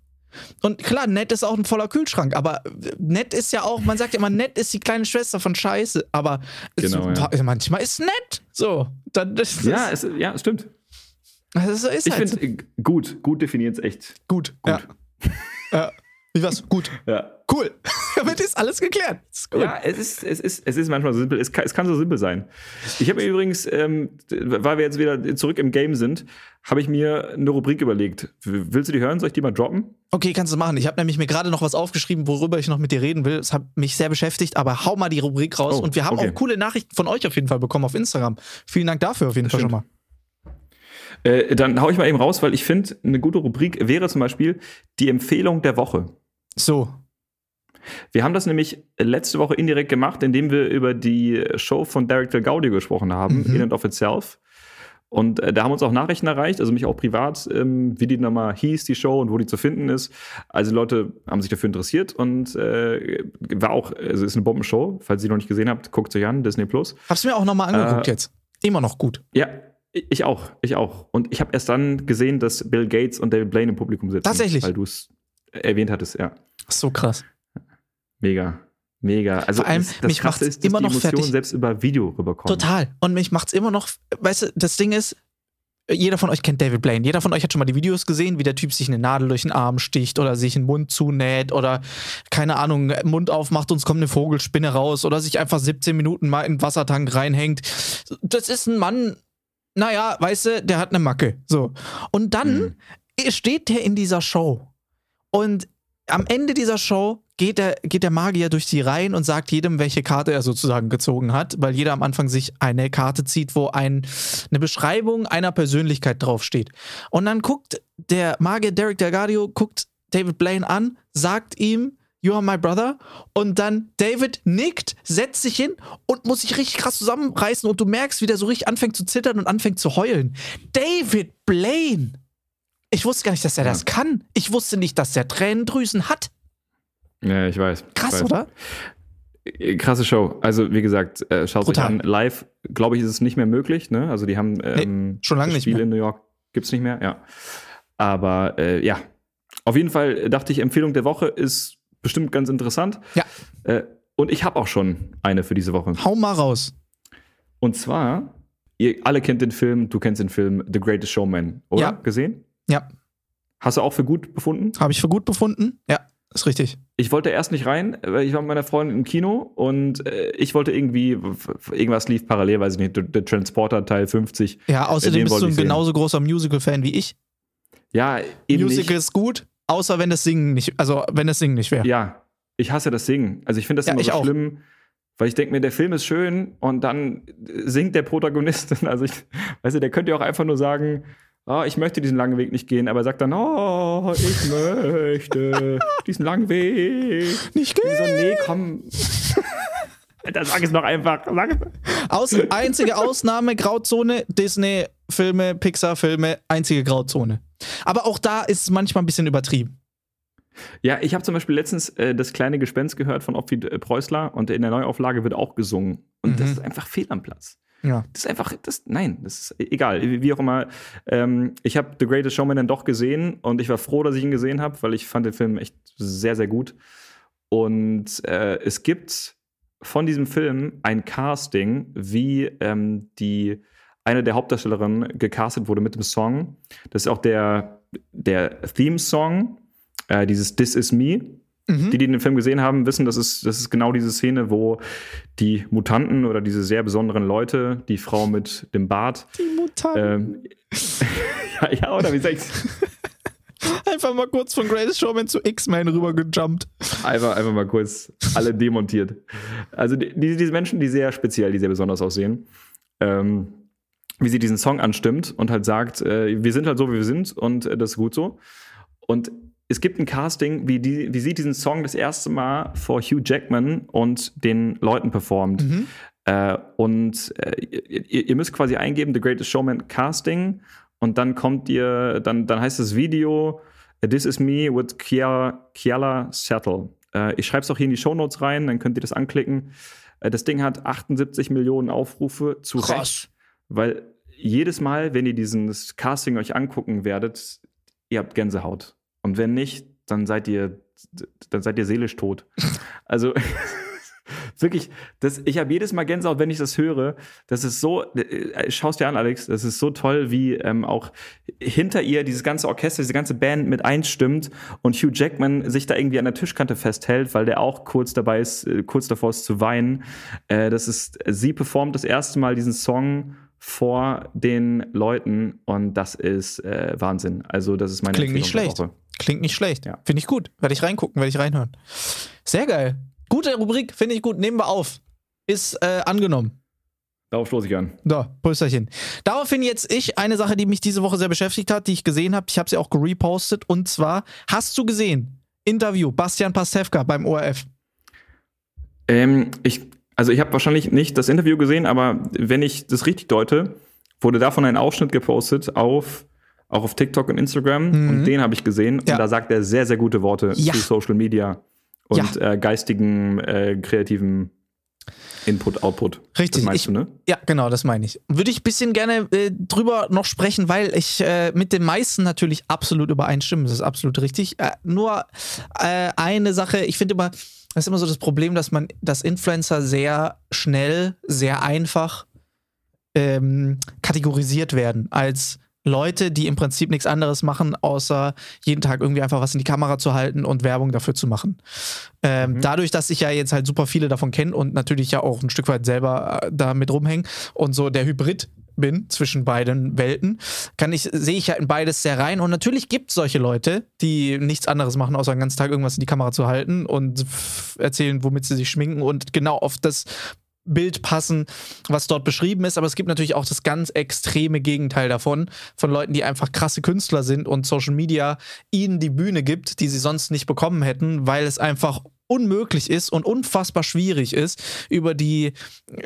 Und klar, nett ist auch ein voller Kühlschrank, aber nett ist ja auch, man sagt ja immer, nett ist die kleine Schwester von Scheiße, aber es, Genau, ja. manchmal ist nett. So, dann das, Ja, es, ja, es stimmt. das ist, ist Ich halt finde, äh, gut, gut definiert es echt. gut. gut. Ja. ja. Wie war's? Gut. Ja. Cool. Damit ist alles geklärt. Ist. Ja, es ist, es ist, es ist manchmal so simpel. Es kann, es kann so simpel sein. Ich habe mir übrigens, ähm, weil wir jetzt wieder zurück im Game sind, habe ich mir eine Rubrik überlegt. Willst du die hören? Soll ich die mal droppen? Okay, kannst du machen. Ich habe nämlich mir gerade noch was aufgeschrieben, worüber ich noch mit dir reden will. Es hat mich sehr beschäftigt, aber hau mal die Rubrik raus. Oh, und wir haben okay. auch coole Nachrichten von euch auf jeden Fall bekommen auf Instagram. Vielen Dank dafür auf jeden Fall schon stimmt. mal. Äh, dann hau ich mal eben raus, weil ich finde, eine gute Rubrik wäre zum Beispiel die Empfehlung der Woche. So. Wir haben das nämlich letzte Woche indirekt gemacht, indem wir über die Show von Derek Del Gaudio gesprochen haben, Mhm. In and of Itself. Und äh, da haben uns auch Nachrichten erreicht, also mich auch privat, ähm, wie die nochmal hieß, die Show und wo die zu finden ist. Also Leute haben sich dafür interessiert und äh, war auch, also ist eine Bombenshow. Falls ihr noch nicht gesehen habt, guckt euch an, Disney Plus. Hab's mir auch nochmal angeguckt Äh, jetzt. Immer noch gut. Ja, ich auch, ich auch. Und ich habe erst dann gesehen, dass Bill Gates und David Blaine im Publikum sitzen. Tatsächlich? Weil du es erwähnt hattest, ja. So krass. Mega. Mega. Also Vor allem, das, das mich macht's ist, dass immer die noch Emotionen fertig. selbst über Video rüberkommen. Total. Und mich macht's immer noch, weißt du, das Ding ist, jeder von euch kennt David Blaine. Jeder von euch hat schon mal die Videos gesehen, wie der Typ sich eine Nadel durch den Arm sticht oder sich den Mund zunäht oder, keine Ahnung, Mund aufmacht und es kommt eine Vogelspinne raus oder sich einfach 17 Minuten mal in den Wassertank reinhängt. Das ist ein Mann, naja, weißt du, der hat eine Macke. So. Und dann steht der in dieser Show. Und am Ende dieser Show geht der, geht der Magier durch die Reihen und sagt jedem, welche Karte er sozusagen gezogen hat, weil jeder am Anfang sich eine Karte zieht, wo ein, eine Beschreibung einer Persönlichkeit draufsteht. Und dann guckt der Magier Derek Delgadio, guckt David Blaine an, sagt ihm, You are my brother. Und dann David nickt, setzt sich hin und muss sich richtig krass zusammenreißen und du merkst, wie der so richtig anfängt zu zittern und anfängt zu heulen. David Blaine! Ich wusste gar nicht, dass er Ja. das kann. Ich wusste nicht, dass er Tränendrüsen hat. Ja, ich weiß. Krass, ich weiß. oder? Äh, Krasse Show. Also, wie gesagt, äh, schaut euch an. Live, glaube ich, ist es nicht mehr möglich. Ne? Also, die haben ähm, schon lange nicht Spiel in New York gibt es nicht mehr. Ja. Aber äh, ja, auf jeden Fall dachte ich, Empfehlung der Woche ist bestimmt ganz interessant. Ja. Äh, und ich habe auch schon eine für diese Woche. Hau mal raus. Und zwar, ihr alle kennt den Film, du kennst den Film The Greatest Showman, oder? Ja. Gesehen? Ja, Hast du auch für gut befunden? habe ich für gut befunden. Ja, ist richtig. Ich wollte erst nicht rein, weil ich war mit meiner Freundin im Kino und äh, ich wollte irgendwie, irgendwas lief parallel, weiß ich nicht, der Transporter Teil 50. Ja, außerdem bist du ein genauso großer Musical-Fan wie ich. Ja, eben Musical nicht. ist gut, außer wenn das Singen nicht, also wenn das Singen nicht wäre. Ja, ich hasse das Singen. Also ich finde das Ja, immer so auch. schlimm, weil ich denke mir, der Film ist schön und dann singt der Protagonist. Also ich, weißt du, der könnte ja auch einfach nur sagen, ah, ich möchte diesen langen Weg nicht gehen, aber er sagt dann, oh, ich möchte diesen langen Weg. Nicht Und so, nee, komm. Dann sag es noch einfach. Sag es. Aus, einzige Ausnahme, Grauzone, Disney-Filme, Pixar-Filme, einzige Grauzone. Aber auch da ist es manchmal ein bisschen übertrieben. Ja, ich habe zum Beispiel letztens äh, das kleine Gespenst gehört von Ottfried äh, Preußler und in der Neuauflage wird auch gesungen. Und das Mhm. ist einfach fehl am Platz. Ja. Das ist einfach, das, nein, das ist egal, wie auch immer. Ähm, ich habe The Greatest Showman dann doch gesehen und ich war froh, dass ich ihn gesehen habe, weil ich fand den Film echt sehr, sehr gut. Und äh, es gibt von diesem Film ein Casting, wie ähm, die eine der Hauptdarstellerinnen gecastet wurde mit dem Song. Das ist auch der, der Theme-Song, äh, dieses This Is Me. Mhm. Die, die den Film gesehen haben, wissen, das ist, das ist genau diese Szene, wo die Mutanten oder diese sehr besonderen Leute, die Frau mit dem Bart, Die Mutanten. ähm, ja, ja, oder wie sag ich's? Einfach mal kurz von Greatest Showman zu X-Men rübergejumpt. Einfach, einfach mal kurz alle demontiert. Also die, diese, diese Menschen, die sehr speziell, die sehr besonders aussehen, ähm, wie sie diesen Song anstimmt und halt sagt, äh, wir sind halt so, wie wir sind und äh, das ist gut so. Und es gibt ein Casting, wie, die, wie sie diesen Song das erste Mal vor Hugh Jackman und den Leuten performt. Mhm. Äh, und äh, ihr, ihr müsst quasi eingeben, The Greatest Showman Casting, und dann kommt ihr, dann, dann heißt das Video, äh, This is me with Kiala, Kiala Settle. Äh, ich schreibe es auch hier in die Shownotes rein, dann könnt ihr das anklicken. Äh, das Ding hat 78 Millionen Aufrufe zu Krass. Recht, weil jedes Mal, wenn ihr dieses Casting euch angucken werdet, ihr habt Gänsehaut. Und wenn nicht, dann seid ihr, dann seid ihr seelisch tot. Also wirklich, das, ich habe jedes Mal Gänsehaut, wenn ich das höre. Das ist so, äh, schaust dir an, Alex, das ist so toll, wie ähm, auch hinter ihr dieses ganze Orchester, diese ganze Band mit einstimmt und Hugh Jackman sich da irgendwie an der Tischkante festhält, weil der auch kurz dabei ist, äh, kurz davor ist zu weinen. Äh, das ist, sie performt das erste Mal diesen Song vor den Leuten und das ist äh, Wahnsinn. Also das ist meine Klingt nicht Empfehlung der schlecht. Klingt nicht schlecht. Ja. Finde ich gut. Werde ich reingucken, werde ich reinhören. Sehr geil. Gute Rubrik, finde ich gut. Nehmen wir auf. Ist äh, angenommen. Darauf stoße ich an. So, Prösterchen. Daraufhin jetzt ich eine Sache, die mich diese Woche sehr beschäftigt hat, die ich gesehen habe. Ich habe sie auch gerepostet. Und zwar, hast du gesehen? Interview, Bastian Pastewka beim ORF. Ähm, ich, also ich habe wahrscheinlich nicht das Interview gesehen, aber wenn ich das richtig deute, wurde davon ein Ausschnitt gepostet auf auch auf TikTok und Instagram Mhm. und den habe ich gesehen Ja. und da sagt er sehr sehr gute Worte Ja. zu Social Media und äh, geistigen äh, kreativen Input, Output. Richtig. Das meinst ich, du, ne? Ja, genau, das meine ich. Würde ich ein bisschen gerne äh, drüber noch sprechen, weil ich äh, mit den meisten natürlich absolut übereinstimme. Das ist absolut richtig. Äh, nur äh, eine Sache, ich finde immer, das ist immer so das Problem, dass man, dass Influencer sehr schnell, sehr einfach ähm, kategorisiert werden als Leute, die im Prinzip nichts anderes machen, außer jeden Tag irgendwie einfach was in die Kamera zu halten und Werbung dafür zu machen. Ähm, mhm. Dadurch, dass ich ja jetzt halt super viele davon kenne und natürlich ja auch ein Stück weit selber äh, damit rumhänge und so der Hybrid bin zwischen beiden Welten, kann ich, sehe ich ja in beides sehr rein. Und natürlich gibt es solche Leute, die nichts anderes machen, außer den ganzen Tag irgendwas in die Kamera zu halten und erzählen, womit sie sich schminken und genau auf das Bild passen, was dort beschrieben ist. Aber es gibt natürlich auch das ganz extreme Gegenteil davon, von Leuten, die einfach krasse Künstler sind und Social Media ihnen die Bühne gibt, die sie sonst nicht bekommen hätten, weil es einfach unmöglich ist und unfassbar schwierig ist, über die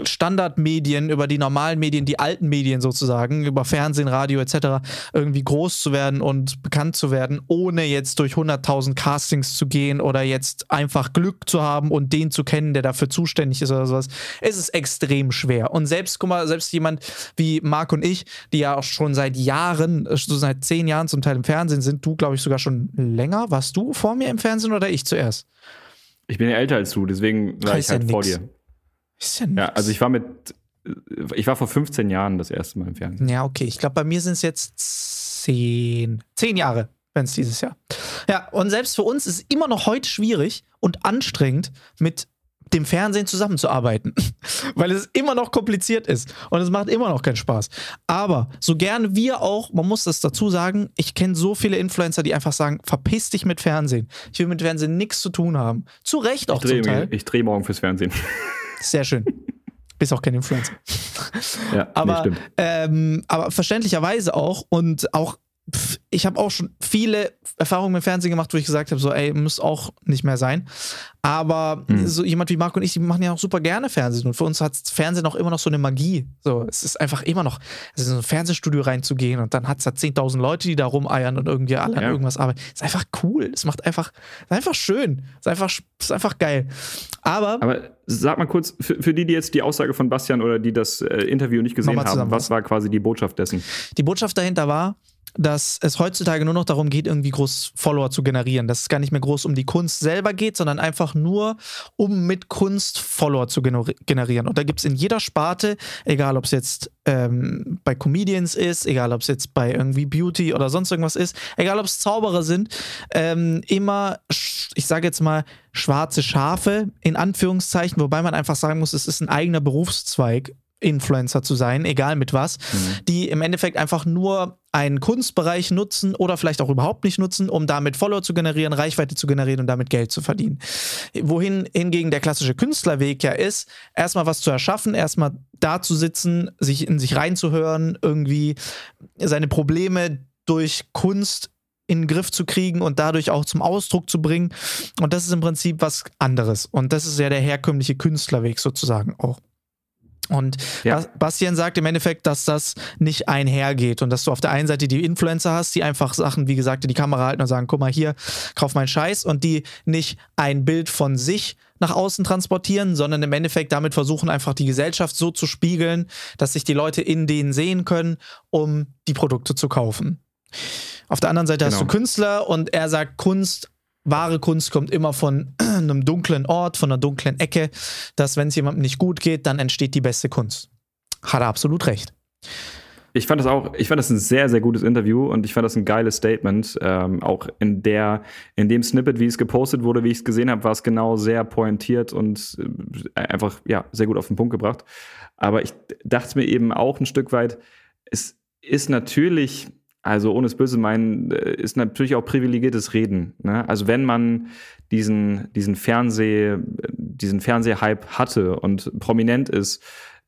Standardmedien, über die normalen Medien, die alten Medien sozusagen, über Fernsehen, Radio etc. irgendwie groß zu werden und bekannt zu werden, ohne jetzt durch 100.000 Castings zu gehen oder jetzt einfach Glück zu haben und den zu kennen, der dafür zuständig ist oder sowas. Es ist extrem schwer. Und selbst, guck mal, selbst jemand wie Marc und ich, die ja auch schon seit Jahren, so seit zehn Jahren zum Teil im Fernsehen sind, du glaube ich sogar schon länger, warst du vor mir im Fernsehen oder ich zuerst? Ich bin ja älter als du, deswegen war ich halt ja vor dir. Ist ja, nix. ja, also ich war mit, ich war vor 15 Jahren das erste Mal im Fernsehen. Ja, okay. Ich glaube, bei mir sind es jetzt zehn, zehn Jahre, wenn es dieses Jahr. Ja, und selbst für uns ist es immer noch heute schwierig und anstrengend, mit dem Fernsehen zusammenzuarbeiten, weil es immer noch kompliziert ist und es macht immer noch keinen Spaß. Aber so gerne wir auch, man muss das dazu sagen, ich kenne so viele Influencer, die einfach sagen, verpiss dich mit Fernsehen. Ich will mit Fernsehen nichts zu tun haben. Zu Recht auch ich dreh, zum Teil. Ich drehe morgen fürs Fernsehen. Sehr schön. Bist auch kein Influencer. Ja, aber, nee, ähm, aber verständlicherweise auch und auch ich habe auch schon viele Erfahrungen mit Fernsehen gemacht, wo ich gesagt habe, so, ey, muss auch nicht mehr sein. Aber mhm. so jemand wie Marco und ich, die machen ja auch super gerne Fernsehen. Und für uns hat Fernsehen auch immer noch so eine Magie. So, es ist einfach immer noch, also in so ein Fernsehstudio reinzugehen und dann hat es da 10.000 Leute, die da rumeiern und irgendwie alle ja. an irgendwas arbeiten. Ist einfach cool. Es macht einfach, ist einfach schön. Ist einfach, ist einfach geil. Aber. Aber sag mal kurz, für, für die, die jetzt die Aussage von Bastian oder die das äh, Interview nicht gesehen haben, was war quasi die Botschaft dessen? Die Botschaft dahinter war, dass es heutzutage nur noch darum geht, irgendwie groß Follower zu generieren. Dass es gar nicht mehr groß um die Kunst selber geht, sondern einfach nur, um mit Kunst Follower zu generieren. Und da gibt es in jeder Sparte, egal ob es jetzt ähm, bei Comedians ist, egal ob es jetzt bei irgendwie Beauty oder sonst irgendwas ist, egal ob es Zauberer sind, ähm, immer, ich sage jetzt mal, schwarze Schafe in Anführungszeichen, wobei man einfach sagen muss, es ist ein eigener Berufszweig Influencer zu sein, egal mit was, mhm. die im Endeffekt einfach nur einen Kunstbereich nutzen oder vielleicht auch überhaupt nicht nutzen, um damit Follower zu generieren, Reichweite zu generieren und damit Geld zu verdienen. Wohin hingegen der klassische Künstlerweg ja ist, erstmal was zu erschaffen, erstmal da zu sitzen, sich in sich reinzuhören, irgendwie seine Probleme durch Kunst in den Griff zu kriegen und dadurch auch zum Ausdruck zu bringen. Und das ist im Prinzip was anderes. Und das ist ja der herkömmliche Künstlerweg sozusagen auch. Und ja. Bastian sagt im Endeffekt, dass das nicht einhergeht und dass du auf der einen Seite die Influencer hast, die einfach Sachen, wie gesagt, in die Kamera halten und sagen, guck mal hier, kauf meinen Scheiß und die nicht ein Bild von sich nach außen transportieren, sondern im Endeffekt damit versuchen, einfach die Gesellschaft so zu spiegeln, dass sich die Leute in denen sehen können, um die Produkte zu kaufen. Auf der anderen Seite genau. hast du Künstler und er sagt, Kunst wahre Kunst kommt immer von einem dunklen Ort, von einer dunklen Ecke, dass wenn es jemandem nicht gut geht, dann entsteht die beste Kunst. Hat er absolut recht. Ich fand das auch, ich fand das ein sehr, sehr gutes Interview und ich fand das ein geiles Statement. Ähm, auch in der, in dem Snippet, wie es gepostet wurde, wie ich es gesehen habe, war es genau sehr pointiert und äh, einfach, ja, sehr gut auf den Punkt gebracht. Aber ich dachte mir eben auch ein Stück weit, es ist natürlich also ohne es böse meinen, äh, ist natürlich auch privilegiertes Reden. Ne? Also wenn man diesen, diesen Fernseh, diesen Fernsehhype hatte und prominent ist,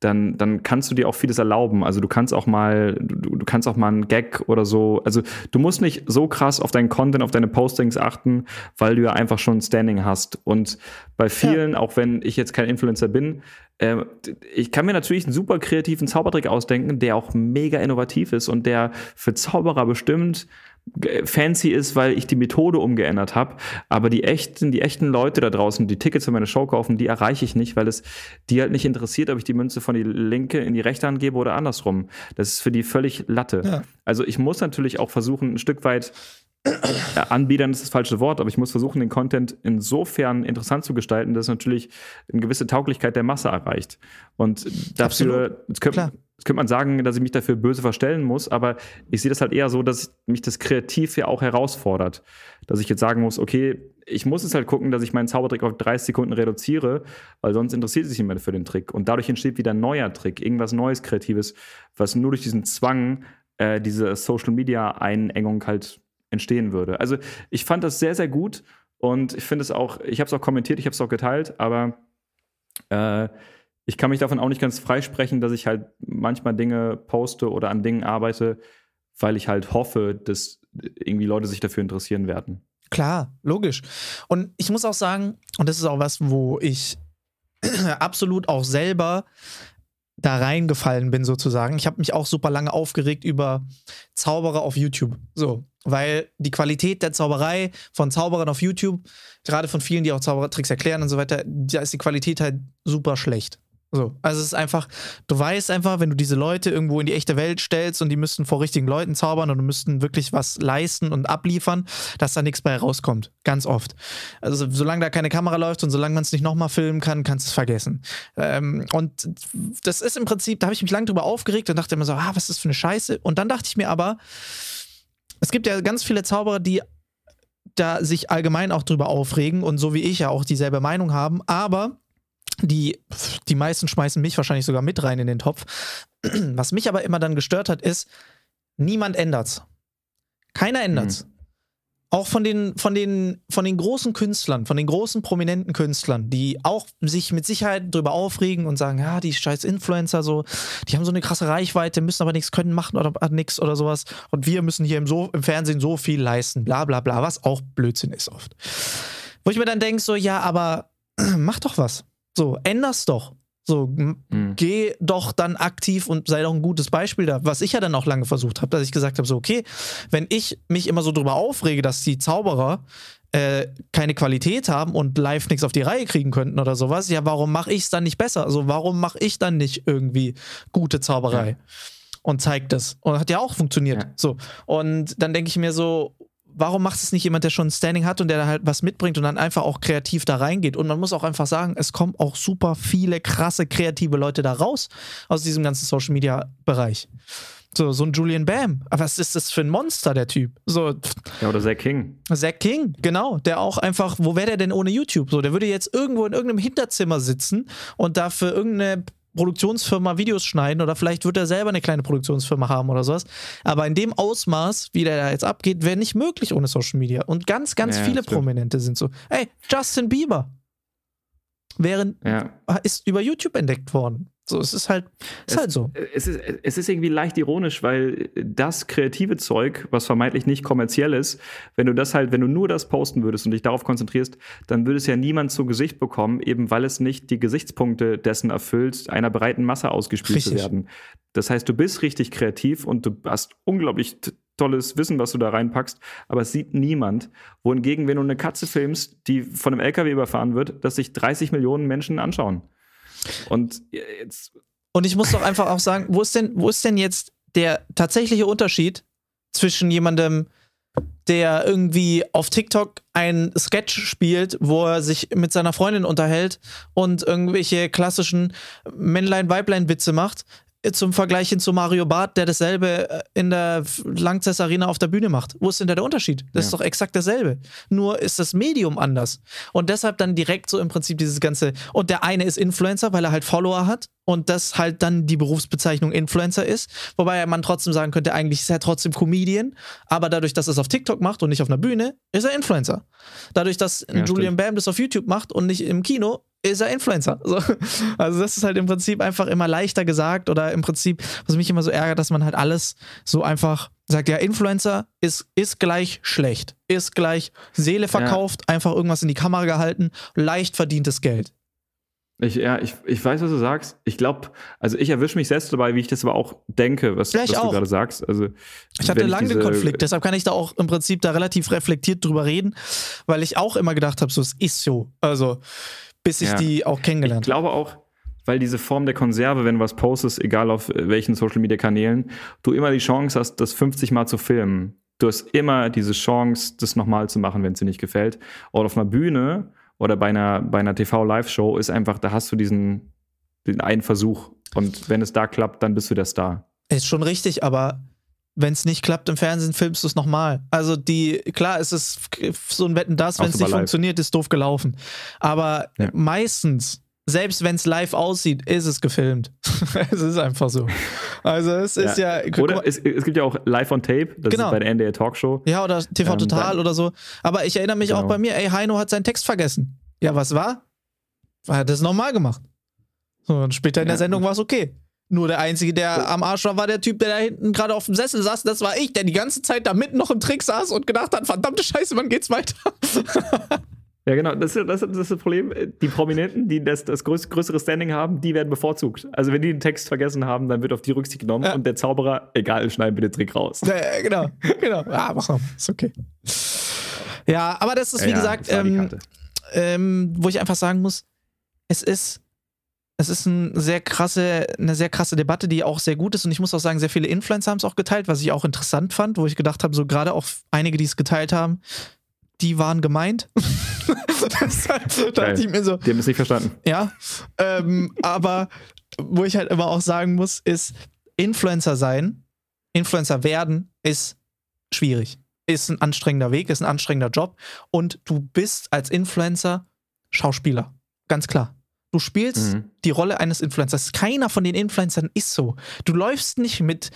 dann, dann kannst du dir auch vieles erlauben. Also du kannst auch mal, du, du kannst auch mal einen Gag oder so. Also du musst nicht so krass auf deinen Content, auf deine Postings achten, weil du ja einfach schon Standing hast. Und bei vielen, ja. auch wenn ich jetzt kein Influencer bin, äh, ich kann mir natürlich einen super kreativen Zaubertrick ausdenken, der auch mega innovativ ist und der für Zauberer bestimmt fancy ist, weil ich die Methode umgeändert habe. Aber die echten, die echten Leute da draußen, die Tickets für meine Show kaufen, die erreiche ich nicht, weil es die halt nicht interessiert, ob ich die Münze von die linke in die rechte angebe oder andersrum. Das ist für die völlig Latte. Ja. Also ich muss natürlich auch versuchen, ein Stück weit ja, Anbietern ist das falsche Wort, aber ich muss versuchen, den Content insofern interessant zu gestalten, dass natürlich eine gewisse Tauglichkeit der Masse erreicht. Und dafür, jetzt könnte, jetzt könnte man sagen, dass ich mich dafür böse verstellen muss, aber ich sehe das halt eher so, dass mich das kreativ ja auch herausfordert. Dass ich jetzt sagen muss, okay, ich muss es halt gucken, dass ich meinen Zaubertrick auf 30 Sekunden reduziere, weil sonst interessiert sich niemand für den Trick. Und dadurch entsteht wieder ein neuer Trick, irgendwas Neues, Kreatives, was nur durch diesen Zwang, äh, diese Social Media Einengung halt entstehen würde. Also ich fand das sehr, sehr gut und ich finde es auch, ich habe es auch kommentiert, ich habe es auch geteilt, aber äh, ich kann mich davon auch nicht ganz freisprechen, dass ich halt manchmal Dinge poste oder an Dingen arbeite, weil ich halt hoffe, dass irgendwie Leute sich dafür interessieren werden. Klar, logisch. Und ich muss auch sagen, und das ist auch was, wo ich absolut auch selber da reingefallen bin, sozusagen. Ich habe mich auch super lange aufgeregt über Zauberer auf YouTube. So, weil die Qualität der Zauberei von Zauberern auf YouTube, gerade von vielen, die auch Zaubertricks erklären und so weiter, da ist die Qualität halt super schlecht. So, also es ist einfach, du weißt einfach, wenn du diese Leute irgendwo in die echte Welt stellst und die müssten vor richtigen Leuten zaubern und müssten wirklich was leisten und abliefern, dass da nichts bei rauskommt. Ganz oft. Also solange da keine Kamera läuft und solange man es nicht nochmal filmen kann, kannst du es vergessen. Ähm, und das ist im Prinzip, da habe ich mich lange drüber aufgeregt und dachte immer so, ah, was ist das für eine Scheiße? Und dann dachte ich mir aber, es gibt ja ganz viele Zauberer, die da sich allgemein auch drüber aufregen und so wie ich ja auch dieselbe Meinung haben, aber die, die meisten schmeißen mich wahrscheinlich sogar mit rein in den Topf. Was mich aber immer dann gestört hat, ist, niemand ändert's. Keiner ändert's. Mhm. Auch von den, von, den, von den großen Künstlern, von den großen prominenten Künstlern, die auch sich mit Sicherheit darüber aufregen und sagen, ja, die scheiß Influencer so, die haben so eine krasse Reichweite, müssen aber nichts können, machen oder nichts oder sowas. Und wir müssen hier im, so, im Fernsehen so viel leisten, bla bla bla, was auch Blödsinn ist oft. Wo ich mir dann denke, so, ja, aber mach doch was. So, änder's doch. So, mhm. geh doch dann aktiv und sei doch ein gutes Beispiel da. Was ich ja dann auch lange versucht habe, dass ich gesagt habe: so, okay, wenn ich mich immer so drüber aufrege, dass die Zauberer äh, keine Qualität haben und live nichts auf die Reihe kriegen könnten oder sowas, ja, warum mache ich es dann nicht besser? Also, warum mache ich dann nicht irgendwie gute Zauberei? Ja. Und zeigt das. Und hat ja auch funktioniert. Ja. So. Und dann denke ich mir so, warum macht es nicht jemand, der schon ein Standing hat und der da halt was mitbringt und dann einfach auch kreativ da reingeht? Und man muss auch einfach sagen, es kommen auch super viele krasse, kreative Leute da raus aus diesem ganzen Social Media Bereich. So, so ein Julian Bam. Aber was ist das für ein Monster, der Typ? So, ja, oder Zack King. Zack King, genau. Der auch einfach, wo wäre der denn ohne YouTube? So, der würde jetzt irgendwo in irgendeinem Hinterzimmer sitzen und dafür irgendeine Produktionsfirma Videos schneiden oder vielleicht wird er selber eine kleine Produktionsfirma haben oder sowas. Aber in dem Ausmaß, wie der da jetzt abgeht, wäre nicht möglich ohne Social Media. Und ganz, ganz ja, viele Prominente sind so. Ey, Justin Bieber wären, ja. ist über YouTube entdeckt worden. So, es ist halt, ist es, halt so. Es ist, es ist irgendwie leicht ironisch, weil das kreative Zeug, was vermeintlich nicht kommerziell ist, wenn du das halt, wenn du nur das posten würdest und dich darauf konzentrierst, dann würde es ja niemand zu Gesicht bekommen, eben weil es nicht die Gesichtspunkte dessen erfüllt, einer breiten Masse ausgespielt richtig. zu werden. Das heißt, du bist richtig kreativ und du hast unglaublich tolles Wissen, was du da reinpackst, aber es sieht niemand. Wohingegen, wenn du eine Katze filmst, die von einem LKW überfahren wird, dass sich 30 Millionen Menschen anschauen. Und jetzt. Und ich muss doch einfach auch sagen, wo ist denn, wo ist denn jetzt der tatsächliche Unterschied zwischen jemandem, der irgendwie auf TikTok ein Sketch spielt, wo er sich mit seiner Freundin unterhält und irgendwelche klassischen Männlein-Weiblein-Witze macht, zum Vergleich hin zu Mario Barth, der dasselbe äh, in der Langzess Arena auf der Bühne macht. Wo ist denn da der Unterschied? Das ja. ist doch exakt dasselbe. Nur ist das Medium anders. Und deshalb dann direkt so im Prinzip dieses ganze. Und der eine ist Influencer, weil er halt Follower hat und das halt dann die Berufsbezeichnung Influencer ist. Wobei man trotzdem sagen könnte, eigentlich ist er trotzdem Comedian, aber dadurch, dass er es auf TikTok macht und nicht auf einer Bühne, ist er Influencer. Dadurch, dass ja, Julian Bam das auf YouTube macht und nicht im Kino, ist er Influencer. So. Also das ist halt im Prinzip einfach immer leichter gesagt oder im Prinzip, was mich immer so ärgert, dass man halt alles so einfach sagt, ja, Influencer ist, ist gleich schlecht, ist gleich Seele verkauft, ja. einfach irgendwas in die Kamera gehalten, leicht verdientes Geld. Ich, ja, ich, ich weiß, was du sagst. Ich glaube, also ich erwische mich selbst dabei, wie ich das aber auch denke, was, was du gerade sagst. Also, ich hatte lange den Konflikt, deshalb kann ich da auch im Prinzip da relativ reflektiert drüber reden, weil ich auch immer gedacht habe, so es ist so. Also, bis ich ja. die auch kennengelernt habe. Ich glaube auch, weil diese Form der Konserve, wenn du was postest, egal auf welchen Social Media Kanälen, du immer die Chance hast, das 50 Mal zu filmen. Du hast immer diese Chance, das nochmal zu machen, wenn es dir nicht gefällt. Oder auf einer Bühne oder bei einer, bei einer TV-Live-Show ist einfach, da hast du diesen, den einen Versuch. Und wenn es da klappt, dann bist du der Star. Ist schon richtig, aber wenn es nicht klappt im Fernsehen, filmst du es nochmal. Also die, klar, es ist so ein Wetten das, wenn es nicht live. funktioniert, ist doof gelaufen. Aber ja. meistens selbst wenn es live aussieht, ist es gefilmt. es ist einfach so. Also es ist ja. ja oder es, es, gibt ja auch Live on Tape, das genau. ist bei der NDR Talkshow. Ja, oder TV ähm, Total oder so. Aber ich erinnere mich genau. auch bei mir, ey, Heino hat seinen Text vergessen. Ja, was war? Er hat das nochmal gemacht. So, und später in der Sendung war es okay. Nur der Einzige, der am Arsch war, war der Typ, der da hinten gerade auf dem Sessel saß. Das war ich, der die ganze Zeit da mitten noch im Trick saß und gedacht hat: verdammte Scheiße, wann geht's weiter? Ja, genau. Das ist, das, ist, das Problem. Die Prominenten, die das, das größere Standing haben, die werden bevorzugt. Also, wenn die den Text vergessen haben, dann wird auf die Rücksicht genommen ja. und der Zauberer, egal, schneiden bitte Trick raus. Ja, genau. genau. Ja, mach mal. Ist okay. Ja, aber das ist, wie ja, gesagt, ähm, ähm, wo ich einfach sagen muss, es ist. Es ist ein sehr krasse, eine sehr krasse Debatte, die auch sehr gut ist. Und ich muss auch sagen, sehr viele Influencer haben es auch geteilt, was ich auch interessant fand, wo ich gedacht habe, so gerade auch einige, die es geteilt haben, die waren gemeint. da dachte ich mir so. Die haben es nicht verstanden. Ja. Ähm, aber wo ich halt immer auch sagen muss, ist, Influencer sein, Influencer werden, ist schwierig. Ist ein anstrengender Weg, ist ein anstrengender Job. Und du bist als Influencer Schauspieler. Ganz klar. Du spielst mhm. die Rolle eines Influencers. Keiner von den Influencern ist so. Du läufst nicht mit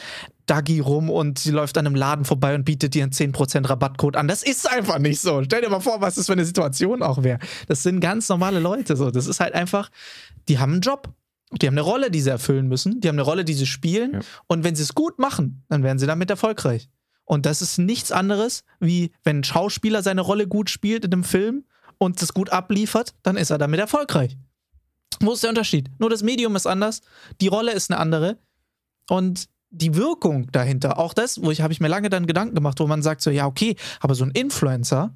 Dagi rum und sie läuft an einem Laden vorbei und bietet dir einen 10% Rabattcode an. Das ist einfach nicht so. Stell dir mal vor, was das für eine Situation auch wäre. Das sind ganz normale Leute. So. Das ist halt einfach, die haben einen Job. Die haben eine Rolle, die sie erfüllen müssen. Die haben eine Rolle, die sie spielen. Ja. Und wenn sie es gut machen, dann werden sie damit erfolgreich. Und das ist nichts anderes, wie wenn ein Schauspieler seine Rolle gut spielt in einem Film und es gut abliefert, dann ist er damit erfolgreich. Wo ist der Unterschied? Nur das Medium ist anders, die Rolle ist eine andere und die Wirkung dahinter, auch das, wo ich habe ich mir lange dann Gedanken gemacht, wo man sagt so, ja, okay, aber so ein Influencer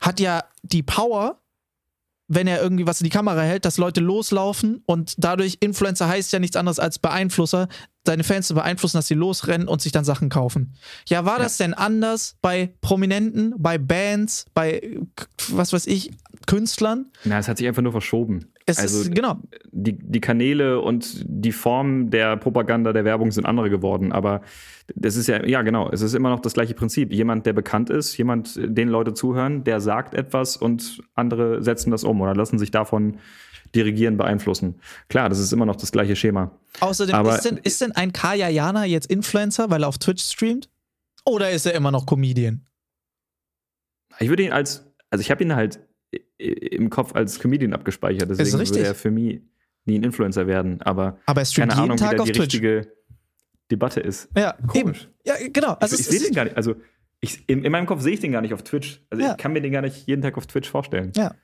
hat ja die Power, wenn er irgendwie was in die Kamera hält, dass Leute loslaufen und dadurch Influencer heißt ja nichts anderes als Beeinflusser, seine Fans zu beeinflussen, dass sie losrennen und sich dann Sachen kaufen. Ja, war ja. das denn anders bei Prominenten, bei Bands, bei was weiß ich, Künstlern? Na, es hat sich einfach nur verschoben. Es also ist, genau. Die, die Kanäle und die Form der Propaganda, der Werbung sind andere geworden. Aber das ist ja, ja genau, es ist immer noch das gleiche Prinzip. Jemand, der bekannt ist, jemand, den Leute zuhören, der sagt etwas und andere setzen das um oder lassen sich davon dirigieren, beeinflussen. Klar, das ist immer noch das gleiche Schema. Außerdem, Aber, ist, denn, ist denn ein Kaya Jana jetzt Influencer, weil er auf Twitch streamt? Oder ist er immer noch Comedian? Ich würde ihn als, also ich habe ihn halt im Kopf als Comedian abgespeichert. Deswegen würde er für mich nie ein Influencer werden. Aber, aber er streamt keine Ahnung, Tag wie da die Twitch. richtige Debatte ist. Ja, Komisch. Eben. Ja, genau. Also ich, ich sehe den gar nicht. Also ich, in, in, meinem Kopf sehe ich den gar nicht auf Twitch. Also ja. ich kann mir den gar nicht jeden Tag auf Twitch vorstellen. Ja.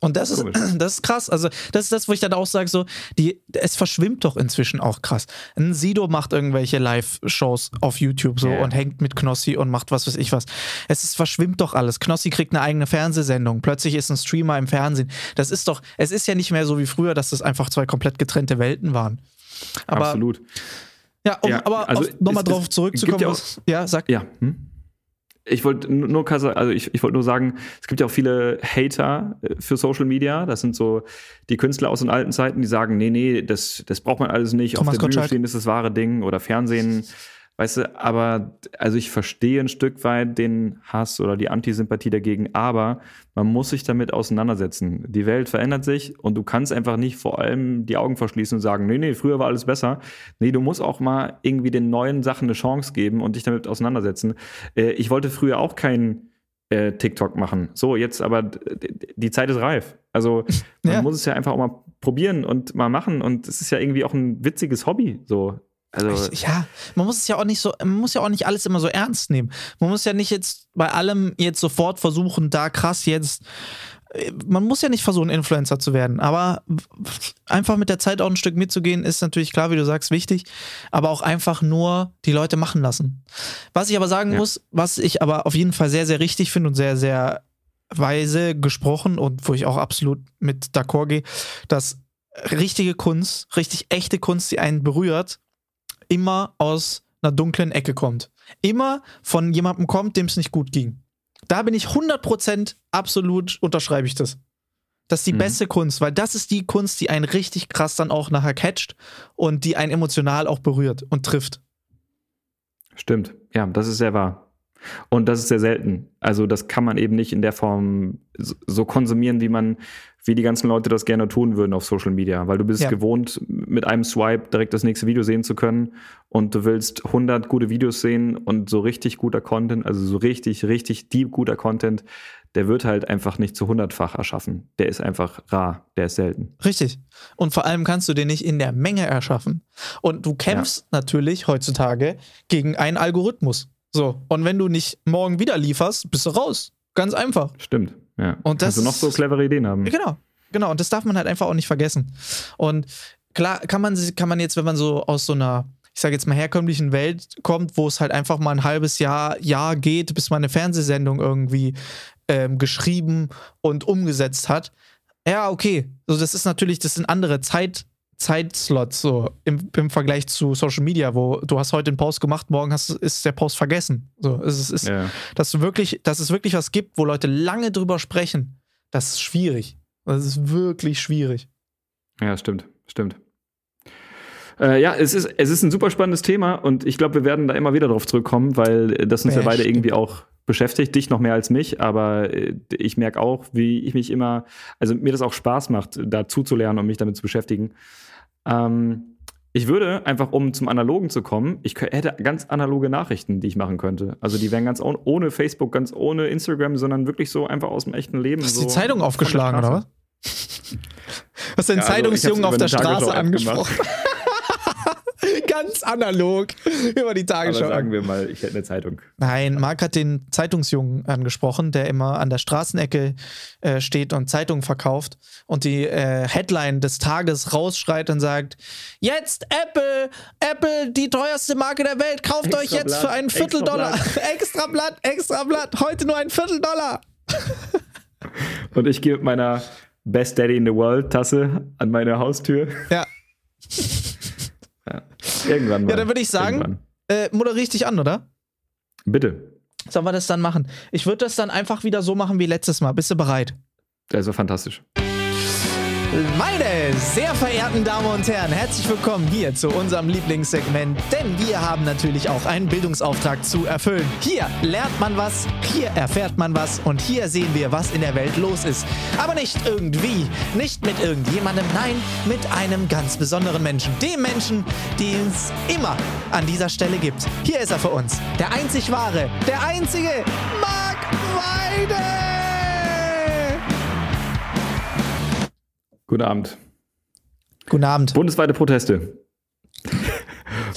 Und das ist, das ist krass. Also, das ist das, wo ich dann auch sage: so, die, es verschwimmt doch inzwischen auch krass. Ein Sido macht irgendwelche Live-Shows auf YouTube so yeah. und hängt mit Knossi und macht was weiß ich was. Es ist, verschwimmt doch alles. Knossi kriegt eine eigene Fernsehsendung. Plötzlich ist ein Streamer im Fernsehen. Das ist doch, es ist ja nicht mehr so wie früher, dass das einfach zwei komplett getrennte Welten waren. Aber, Absolut. Ja, um, ja aber also nochmal drauf zurückzukommen. Ja, was, ja, sag. Ja. Hm? Ich wollte nur, also ich, ich wollte nur sagen, es gibt ja auch viele Hater äh, für Social Media. Das sind so die Künstler aus den alten Zeiten, die sagen, nee, nee, das, das braucht man alles nicht. Thomas Auf der Bühne stehen ist das wahre Ding oder Fernsehen Weißt du, aber also ich verstehe ein Stück weit den Hass oder die Antisympathie dagegen, aber man muss sich damit auseinandersetzen. Die Welt verändert sich und du kannst einfach nicht vor allem die Augen verschließen und sagen, nee, nee, früher war alles besser. Nee, du musst auch mal irgendwie den neuen Sachen eine Chance geben und dich damit auseinandersetzen. Äh, ich wollte früher auch kein äh, TikTok machen. So, jetzt aber die Zeit ist reif. Also man ja. muss es ja einfach auch mal probieren und mal machen und es ist ja irgendwie auch ein witziges Hobby. So, also ja, man muss es ja auch nicht so, man muss ja auch nicht alles immer so ernst nehmen. Man muss ja nicht jetzt bei allem jetzt sofort versuchen, da krass jetzt man muss ja nicht versuchen, Influencer zu werden, aber einfach mit der Zeit auch ein Stück mitzugehen, ist natürlich klar, wie du sagst, wichtig, aber auch einfach nur die Leute machen lassen. Was ich aber sagen ja. muss, was ich aber auf jeden Fall sehr, sehr richtig finde und sehr, sehr weise gesprochen und wo ich auch absolut mit d'accord gehe, dass richtige Kunst, richtig echte Kunst, die einen berührt, immer aus einer dunklen Ecke kommt. Immer von jemandem kommt, dem es nicht gut ging. Da bin ich 100% absolut, unterschreibe ich das. Das ist die mhm. beste Kunst, weil das ist die Kunst, die einen richtig krass dann auch nachher catcht und die einen emotional auch berührt und trifft. Stimmt, ja, das ist sehr wahr. Und das ist sehr selten. Also das kann man eben nicht in der Form so konsumieren, wie man, wie die ganzen Leute das gerne tun würden auf Social Media, weil du bist ja. gewohnt, mit einem Swipe direkt das nächste Video sehen zu können und du willst 100 gute Videos sehen und so richtig guter Content, also so richtig, richtig deep guter Content, der wird halt einfach nicht zu hundertfach erschaffen. Der ist einfach rar, der ist selten. Richtig. Und vor allem kannst du den nicht in der Menge erschaffen. Und du kämpfst ja. natürlich heutzutage gegen einen Algorithmus. So, und wenn du nicht morgen wieder lieferst, bist du raus. Ganz einfach. Stimmt, ja. Und das du noch so clevere Ideen haben. Genau, genau. Und das darf man halt einfach auch nicht vergessen. Und klar kann man, kann man jetzt, wenn man so aus so einer, ich sage jetzt mal, herkömmlichen Welt kommt, wo es halt einfach mal ein halbes Jahr, Jahr geht, bis man eine Fernsehsendung irgendwie ähm, geschrieben und umgesetzt hat. Ja, okay. Also das ist natürlich, das sind andere Zeit, Zeitslots so im, im Vergleich zu Social Media, wo du hast heute einen Post gemacht, morgen hast, ist der Post vergessen. So, es ist, ja. dass du wirklich, dass es wirklich was gibt, wo Leute lange drüber sprechen. Das ist schwierig. Das ist wirklich schwierig. Ja, stimmt, stimmt. Äh, ja, es ist, es ist ein super spannendes Thema und ich glaube, wir werden da immer wieder drauf zurückkommen, weil das uns ja, ja beide stimmt. irgendwie auch beschäftigt, dich noch mehr als mich, aber äh, ich merke auch, wie ich mich immer, also mir das auch Spaß macht, da zuzulernen und mich damit zu beschäftigen. Ähm, ich würde einfach, um zum Analogen zu kommen, ich hätte ganz analoge Nachrichten, die ich machen könnte. Also die wären ganz ohne Facebook, ganz ohne Instagram, sondern wirklich so einfach aus dem echten Leben. Hast du so die Zeitung aufgeschlagen, oder was? Hast du den ja, also Zeitungsjungen auf der Straße angesprochen? Ganz analog über die Tagesschau. Aber sagen wir mal, ich hätte eine Zeitung. Nein, Marc hat den Zeitungsjungen angesprochen, der immer an der Straßenecke äh, steht und Zeitungen verkauft und die äh, Headline des Tages rausschreit und sagt: Jetzt Apple, Apple, die teuerste Marke der Welt, kauft extra euch jetzt Blatt, für einen Vierteldollar. Extra, extra Blatt, extra Blatt, heute nur ein Vierteldollar. und ich gehe mit meiner Best Daddy in the World Tasse an meine Haustür. Ja. Ja. Irgendwann mal. Ja, dann würde ich sagen, äh, moderiere ich dich an, oder? Bitte. Sollen wir das dann machen? Ich würde das dann einfach wieder so machen wie letztes Mal. Bist du bereit? Das war fantastisch. Meine sehr verehrten Damen und Herren, herzlich willkommen hier zu unserem Lieblingssegment, denn wir haben natürlich auch einen Bildungsauftrag zu erfüllen. Hier lernt man was, hier erfährt man was und hier sehen wir, was in der Welt los ist. Aber nicht irgendwie, nicht mit irgendjemandem, nein, mit einem ganz besonderen Menschen. Dem Menschen, den es immer an dieser Stelle gibt. Hier ist er für uns, der einzig wahre, der einzige Marc Weide! Guten Abend. Guten Abend. Bundesweite Proteste.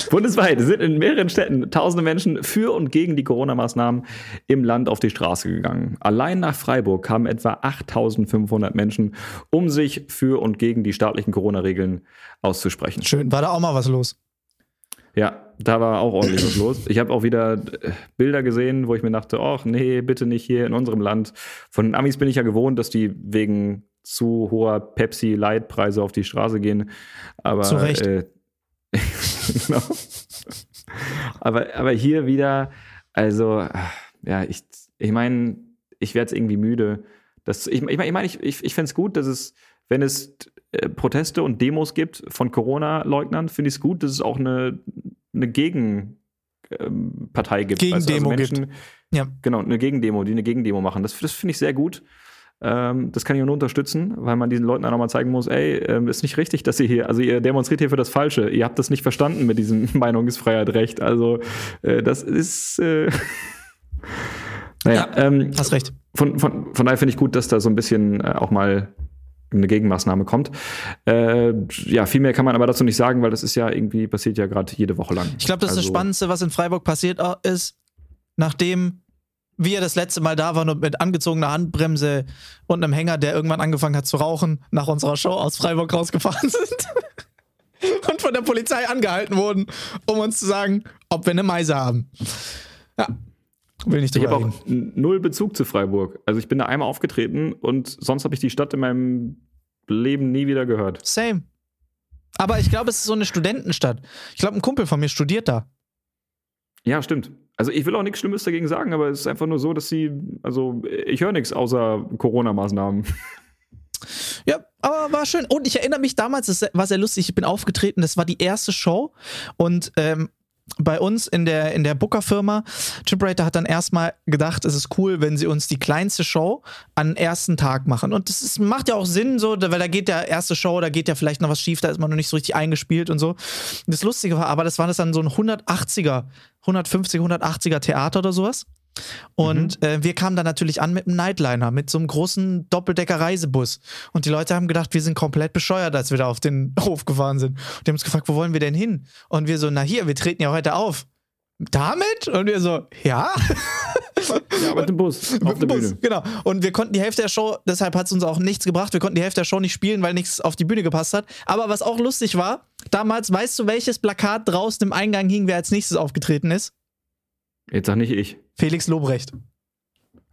Bundesweit sind in mehreren Städten tausende Menschen für und gegen die Corona-Maßnahmen im Land auf die Straße gegangen. Allein nach Freiburg kamen etwa 8500 Menschen, um sich für und gegen die staatlichen Corona-Regeln auszusprechen. Schön, war da auch mal was los? Ja, da war auch ordentlich was los. Ich habe auch wieder äh, Bilder gesehen, wo ich mir dachte, ach nee, bitte nicht hier in unserem Land. Von den Amis bin ich ja gewohnt, dass die wegen zu hoher Pepsi Light Preise auf die Straße gehen. Aber zu Recht. Äh, genau. aber, aber hier wieder, also ja, ich, ich meine, ich werde jetzt irgendwie müde. Das, ich meine, ich, mein, ich, ich, ich fände es gut, dass es, wenn es äh, Proteste und Demos gibt von Corona-Leugnern, finde ich es gut, dass es auch eine, eine Gegenpartei ähm, gibt. Gegendemo also gibt. Ja. Genau, eine Gegendemo, die eine Gegendemo machen. Das, das finde ich sehr gut. Ähm, das kann ich nur unterstützen, weil man diesen Leuten auch nochmal zeigen muss, ey, äh, ist nicht richtig, dass ihr hier, also ihr demonstriert hier für das Falsche. Ihr habt das nicht verstanden mit diesem Meinungsfreiheit Recht. Also äh, das ist äh, naja, ja, ähm, hast recht. Von, von, von daher finde ich gut, dass da so ein bisschen äh, auch mal eine Gegenmaßnahme kommt. Äh, ja, viel mehr kann man aber dazu nicht sagen, weil das ist ja irgendwie passiert ja gerade jede Woche lang. Ich glaube, das also, ist das Spannendste, was in Freiburg passiert ist, nachdem wie er das letzte Mal da war und mit angezogener Handbremse und einem Hänger, der irgendwann angefangen hat zu rauchen, nach unserer Show aus Freiburg rausgefahren sind. und von der Polizei angehalten wurden, um uns zu sagen, ob wir eine Meise haben. Ja. Will nicht Ich habe auch null Bezug zu Freiburg. Also ich bin da einmal aufgetreten und sonst habe ich die Stadt in meinem Leben nie wieder gehört. Same. Aber ich glaube, es ist so eine Studentenstadt. Ich glaube, ein Kumpel von mir studiert da. Ja, stimmt. Also ich will auch nichts Schlimmes dagegen sagen, aber es ist einfach nur so, dass sie, also ich höre nichts außer Corona-Maßnahmen. Ja, aber war schön. Und ich erinnere mich damals, das war sehr lustig, ich bin aufgetreten, das war die erste Show und ähm, bei uns in der, in der Booker-Firma, Chiprater hat dann erstmal gedacht, es ist cool, wenn sie uns die kleinste Show an ersten Tag machen. Und das ist, macht ja auch Sinn, so, weil da geht der erste Show, da geht ja vielleicht noch was schief, da ist man noch nicht so richtig eingespielt und so. Das Lustige war aber, das war das dann so ein 180er, 150, 180er Theater oder sowas. Und äh, wir kamen dann natürlich an mit einem Nightliner, mit so einem großen Doppeldecker-Reisebus. Und die Leute haben gedacht, wir sind komplett bescheuert, als wir da auf den Hof gefahren sind. Und die haben uns gefragt, wo wollen wir denn hin? Und wir so, na hier, wir treten ja heute auf. Damit? Und wir so, ja. Ja, mit dem Bus auf Mit der dem Bus, Bühne. Genau. Und wir konnten die Hälfte der Show, deshalb hat es uns auch nichts gebracht, wir konnten die Hälfte der Show nicht spielen, weil nichts auf die Bühne gepasst hat. Aber was auch lustig war, damals, weißt du, welches Plakat draußen im Eingang hing, wer als nächstes aufgetreten ist? Jetzt sag nicht ich. Felix Lobrecht.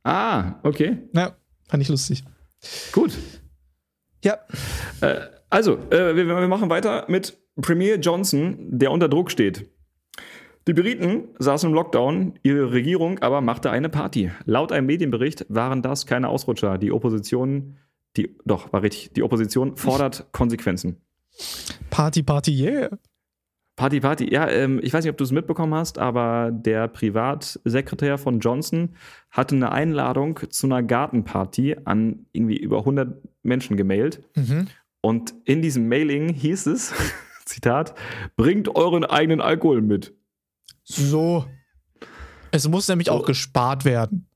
Ah, okay. Ja, fand ich lustig. Gut. Ja, Äh, also, äh, wir, wir machen weiter mit Premier Johnson, der unter Druck steht. Die Briten saßen im Lockdown, ihre Regierung aber machte eine Party. Laut einem Medienbericht waren das keine Ausrutscher. Die Opposition, die, doch, war richtig, die Opposition fordert Konsequenzen. Party, Party, yeah. Party, Party. Ja, ähm, ich weiß nicht, ob du es mitbekommen hast, aber der Privatsekretär von Johnson hatte eine Einladung zu einer Gartenparty an irgendwie über 100 Menschen gemailt. Mhm. Und in diesem Mailing hieß es, Zitat, bringt euren eigenen Alkohol mit. So. Es muss nämlich auch gespart werden.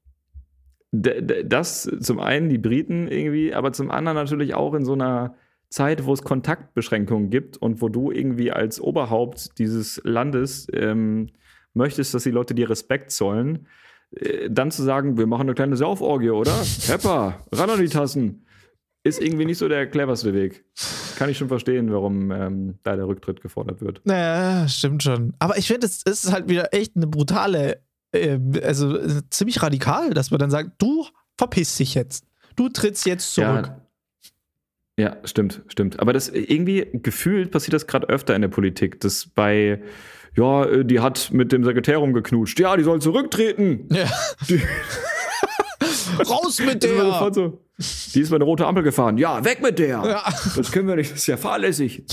D- das zum einen die Briten irgendwie, aber zum anderen natürlich auch in so einer Zeit, wo es Kontaktbeschränkungen gibt und wo du irgendwie als Oberhaupt dieses Landes ähm, möchtest, dass die Leute dir Respekt zollen, äh, dann zu sagen, wir machen eine kleine Sauforgie, oder? Pepper, ran an die Tassen. Ist irgendwie nicht so der cleverste Weg. Kann ich schon verstehen, warum ähm, da der Rücktritt gefordert wird. Naja, stimmt schon. Aber ich finde, es ist halt wieder echt eine brutale, äh, also äh, ziemlich radikal, dass man dann sagt, du verpiss dich jetzt. Du trittst jetzt zurück. Ja, ja, stimmt, stimmt. Aber das irgendwie gefühlt passiert das gerade öfter in der Politik, dass bei ja, äh, die hat mit dem Sekretär rumgeknutscht. Ja, die soll zurücktreten. Ja. Die, Raus mit der! so. Die ist bei eine rote Ampel gefahren. Ja, weg mit der. Ja. Das können wir nicht. Das ist ja fahrlässig.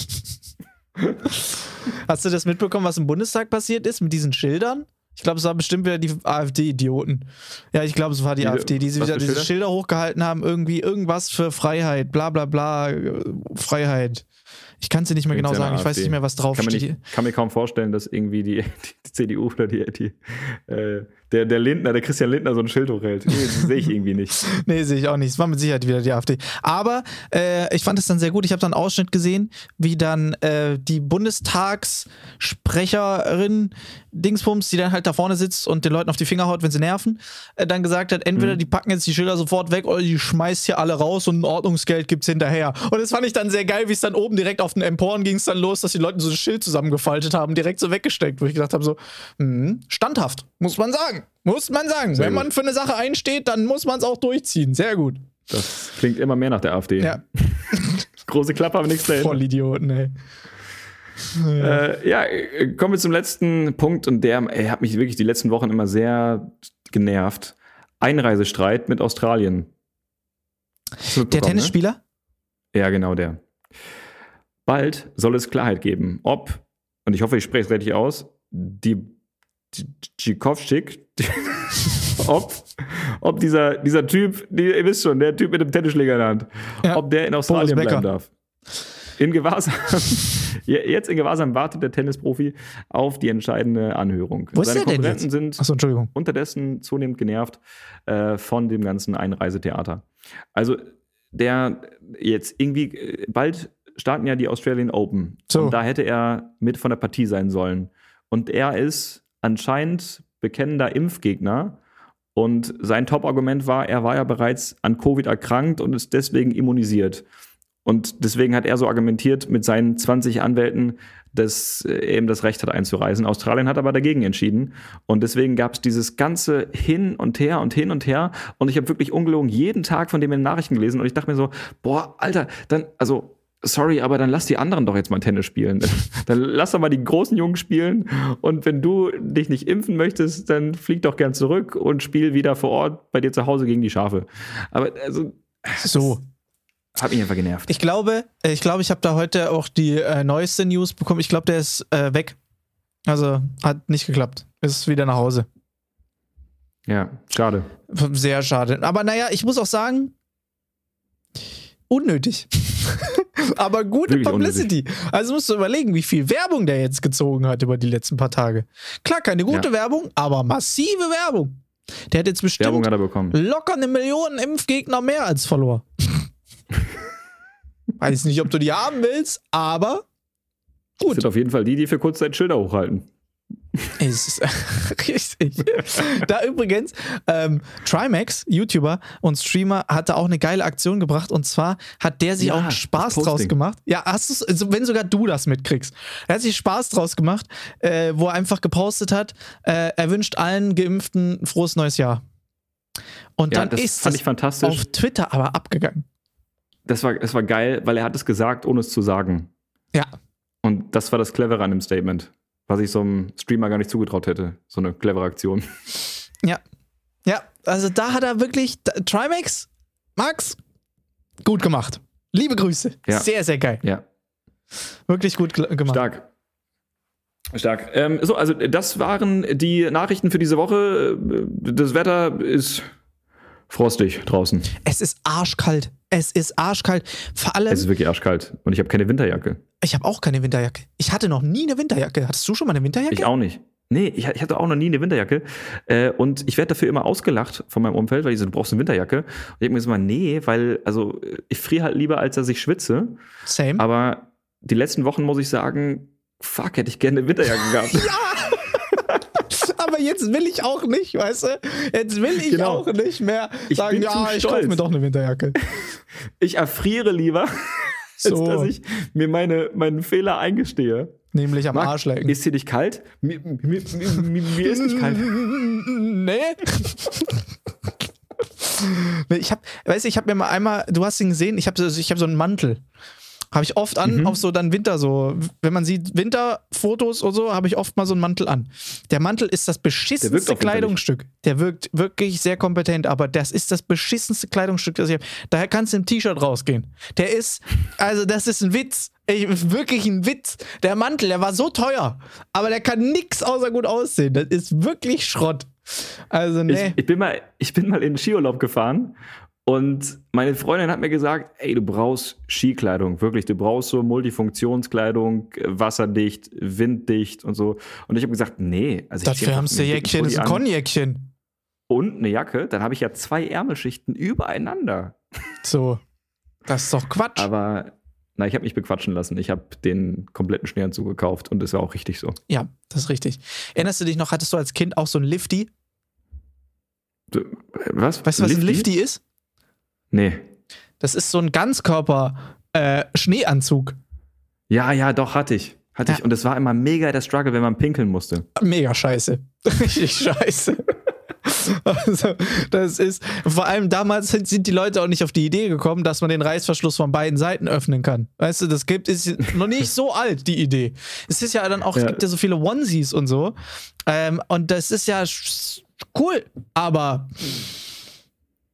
Hast du das mitbekommen, was im Bundestag passiert ist mit diesen Schildern? Ich glaube, es war bestimmt wieder die AfD-Idioten. Ja, ich glaube, es war die Diese- AfD, die sie wieder diese Schilder? Schilder hochgehalten haben, irgendwie irgendwas für Freiheit, bla bla bla, Freiheit. Ich kann es dir nicht mehr genau sagen, nach ich weiß AfD. nicht mehr, was Kann, mir draufsteht. nicht, kann mir kaum vorstellen, dass irgendwie die, die CDU oder die, die äh, der, der Lindner, der Christian Lindner so ein Schild hochhält. Nee, sehe ich irgendwie nicht. Nee, sehe ich auch nicht. Es war mit Sicherheit wieder die AfD. Aber äh, ich fand es dann sehr gut. Ich habe dann einen Ausschnitt gesehen, wie dann äh, die Bundestagssprecherin Dingsbums, die dann halt da vorne sitzt und den Leuten auf die Finger haut, wenn sie nerven, äh, dann gesagt hat, entweder die packen jetzt die Schilder sofort weg oder die schmeißt hier alle raus und ein Ordnungsgeld gibt's hinterher. Und das fand ich dann sehr geil, wie es dann oben direkt auf den Emporen ging es dann los, dass die Leute so ein Schild zusammengefaltet haben, direkt so weggesteckt, wo ich gedacht habe so, hm, standhaft, muss man sagen. Muss man sagen. Sehr Wenn gut. man für eine Sache einsteht, dann muss man es auch durchziehen. Sehr gut. Das klingt immer mehr nach der AfD. Ja, Große Klappe, aber nichts dahinter. Vollidioten, ey. Äh, ja, äh, kommen wir zum letzten Punkt und der ey, hat mich wirklich die letzten Wochen immer sehr genervt. Einreisestreit mit Australien. Der mitbekommen, Tennisspieler? Ne? Ja, genau der. Bald soll es Klarheit geben, ob, und ich hoffe, ich spreche es richtig aus, die Djikovschik, ob, ob dieser, dieser Typ, die, ihr wisst schon, der Typ mit dem Tennisschläger in der Hand, Ja, ob der in Australien bleiben darf. In Gewahrsam, jetzt in Gewahrsam wartet der Tennisprofi auf die entscheidende Anhörung. Wo Seine Konkurrenten sind Achso, Entschuldigung. unterdessen zunehmend genervt äh, von dem ganzen Einreisetheater. Also der jetzt irgendwie, äh, bald starten ja die Australian Open. So. Und da hätte er mit von der Partie sein sollen. Und er ist anscheinend bekennender Impfgegner Und sein Top-Argument war, er war ja bereits an Covid erkrankt und ist deswegen immunisiert. Und deswegen hat er so argumentiert mit seinen 20 Anwälten, dass er eben das Recht hat einzureisen. Australien hat aber dagegen entschieden. Und deswegen gab es dieses ganze Hin und Her und Hin und Her. Und ich habe wirklich ungelogen jeden Tag von dem in den Nachrichten gelesen. Und ich dachte mir so, boah, Alter, dann, also sorry, aber dann lass die anderen doch jetzt mal Tennis spielen. dann lass doch mal die großen Jungen spielen. Und wenn du dich nicht impfen möchtest, dann flieg doch gern zurück und spiel wieder vor Ort bei dir zu Hause gegen die Schafe. Aber also. So. Hat mich einfach genervt. Ich glaube, äh, ich glaube, ich habe da heute auch die äh, neueste News bekommen. Ich glaube, der ist äh, weg. Also hat nicht geklappt. Ist wieder nach Hause. Ja, schade. Sehr schade. Aber naja, ich muss auch sagen, unnötig. Aber gute Wirklich Publicity. Also musst du überlegen, wie viel Werbung der jetzt gezogen hat über die letzten paar Tage. Klar, keine gute Ja. Werbung, aber massive Werbung. Der hat jetzt bestimmt Werbung hat er bekommen. locker eine Million Impfgegner mehr als Follower. Weiß nicht, ob du die haben willst, aber Das gut. sind auf jeden Fall die, die für Kurzzeit Schilder hochhalten. Ist richtig. Da übrigens, ähm, Trimax, YouTuber und Streamer, hatte auch eine geile Aktion gebracht und zwar hat der sich Ja, auch Spaß draus gemacht. Ja, hast du's, also wenn sogar du das mitkriegst. Er hat sich Spaß draus gemacht, äh, wo er einfach gepostet hat, äh, er wünscht allen Geimpften ein frohes neues Jahr. Und Ja, dann ist das auf Twitter aber abgegangen. Das war, das war geil, weil er hat es gesagt, ohne es zu sagen. Ja. Und das war das Clevere an dem Statement, was ich so einem Streamer gar nicht zugetraut hätte. So eine clevere Aktion. Ja. Ja, also da hat er wirklich, da, Trimax, Max, gut gemacht. Liebe Grüße. Ja. Sehr, sehr geil. Ja, Wirklich gut gemacht. stark. Stark. Ähm, so, also das waren die Nachrichten für diese Woche. Das Wetter ist frostig draußen. Es ist arschkalt. Es ist arschkalt. Vor allem, Es ist wirklich arschkalt. Und ich habe keine Winterjacke. ich habe auch keine Winterjacke. Ich hatte noch nie eine Winterjacke. Hattest du schon mal eine Winterjacke? Ich auch nicht. Nee, ich, ich hatte auch noch nie eine Winterjacke. Äh, und ich werde dafür immer ausgelacht von meinem Umfeld, weil die so, du brauchst eine Winterjacke. Und ich denke mir so mal, nee, weil, also ich friere halt lieber, als dass ich schwitze. Same. Aber die letzten Wochen muss ich sagen, fuck, hätte ich gerne eine Winterjacke gehabt. Aber jetzt will ich auch nicht, weißt du? Jetzt will ich Genau. auch nicht mehr Ich sagen, bin ja, ich kaufe mir doch eine Winterjacke. Ich erfriere lieber, als So. dass ich mir meine, meinen Fehler eingestehe. Nämlich am Marc, Arsch lecken. Ist hier nicht kalt? Mir, mir, mir, mir, ist nicht kalt. Nee. Ich hab, weißt du, ich habe mir mal einmal, du hast ihn gesehen, ich habe so, ich hab so einen Mantel. Habe ich oft an, Mhm. auf so dann Winter so. Wenn man sieht Winterfotos oder so, habe ich oft mal so einen Mantel an. Der Mantel ist das beschissenste auch. Kleidungsstück. Der wirkt wirklich sehr kompetent, aber das ist das beschissenste Kleidungsstück, das ich habe. Daher kannst du im T-Shirt rausgehen. Der ist, also das ist ein Witz. Ich, wirklich ein Witz. Der Mantel, der war so teuer, aber der kann nix außer gut aussehen. Das ist wirklich Schrott. Also, nee. Ich, ich, bin mal, ich bin mal in den Skiurlaub gefahren und meine Freundin hat mir gesagt, ey, du brauchst Skikleidung, wirklich, du brauchst so Multifunktionskleidung, wasserdicht, winddicht und so. Und ich habe gesagt, nee, also das wärmste einen dicken Jäckchen ist ein Konjäckchen. und eine Jacke, dann habe ich ja zwei Ärmelschichten übereinander. So. Das ist doch Quatsch. Aber na, ich habe mich bequatschen lassen. Ich habe den kompletten Schneeanzug gekauft und das war auch richtig so. ja, das ist richtig. Erinnerst du dich noch, hattest du als Kind auch so ein Lifty? Äh, Was? Weißt du, was ein Lifty ist? Nee. Das ist so ein Ganzkörper-Schneeanzug. Ja, ja, doch, hatte ich. Hatte Ja. ich. Und es war immer mega der Struggle, wenn man pinkeln musste. Mega scheiße. Richtig scheiße. Also, das ist, vor allem damals sind, die Leute auch nicht auf die Idee gekommen, dass man den Reißverschluss von beiden Seiten öffnen kann. Weißt du, das gibt, ist noch nicht so alt, die Idee. Es ist ja dann auch, es Ja. gibt ja so viele Onesies und so. Ähm, und das ist ja cool, aber.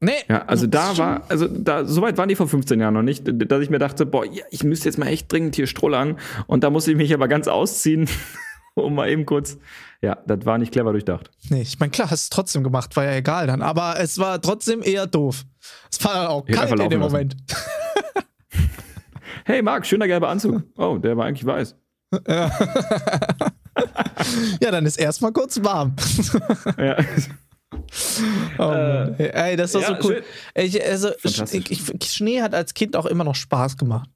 Nee. Ja, also da war, also da, soweit waren die vor 15 Jahren noch nicht, dass ich mir dachte, boah, ja, ich müsste jetzt mal echt dringend hier strollern. Und da musste ich mich aber ganz ausziehen, um mal eben kurz. Ja, das war nicht clever durchdacht. Nee, ich meine, klar, hast es trotzdem gemacht, war ja egal dann. Aber es war trotzdem eher doof. Es war auch kalt in dem Moment. Hey, Marc, schöner gelber Anzug. Oh, der war eigentlich weiß. Ja, dann ist erstmal kurz warm. Ja. Oh, Mann. Ey, das ist doch Äh, ja, so cool. Ich, also, ich, Schnee hat als Kind auch immer noch Spaß gemacht.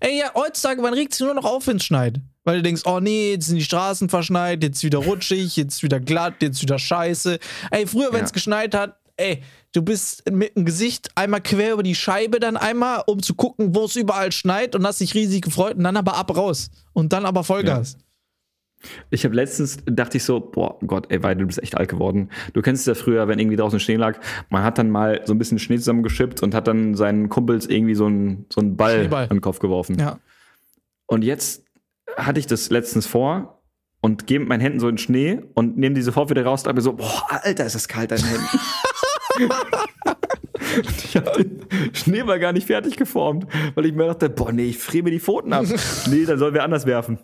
Ey, ja, heutzutage, man regt sich nur noch auf, wenn es schneit. Weil du denkst, oh nee, jetzt sind die Straßen verschneit, jetzt wieder rutschig, jetzt wieder glatt, jetzt wieder scheiße. Ey, früher, wenn es Ja. geschneit hat, ey, du bist mit dem Gesicht einmal quer über die Scheibe dann einmal, um zu gucken, wo es überall schneit und hast dich riesig gefreut und dann aber ab raus. Und dann aber Vollgas. Ich habe letztens, dachte ich so, boah Gott, ey, weil du bist echt alt geworden. Du kennst es ja früher, wenn irgendwie draußen Schnee lag, man hat dann mal so ein bisschen Schnee zusammengeschippt und hat dann seinen Kumpels irgendwie so einen, so einen Ball Schneeball. an den Kopf geworfen. Ja. Und jetzt hatte ich das letztens vor und gehe mit meinen Händen so in den Schnee und nehme die sofort wieder raus und dachte mir so, boah, Alter, ist das kalt an den Händen. Ich habe den Schneeball gar nicht fertig geformt, weil ich mir dachte, boah, nee, ich friere mir die Pfoten ab. nee, dann sollen wir anders werfen.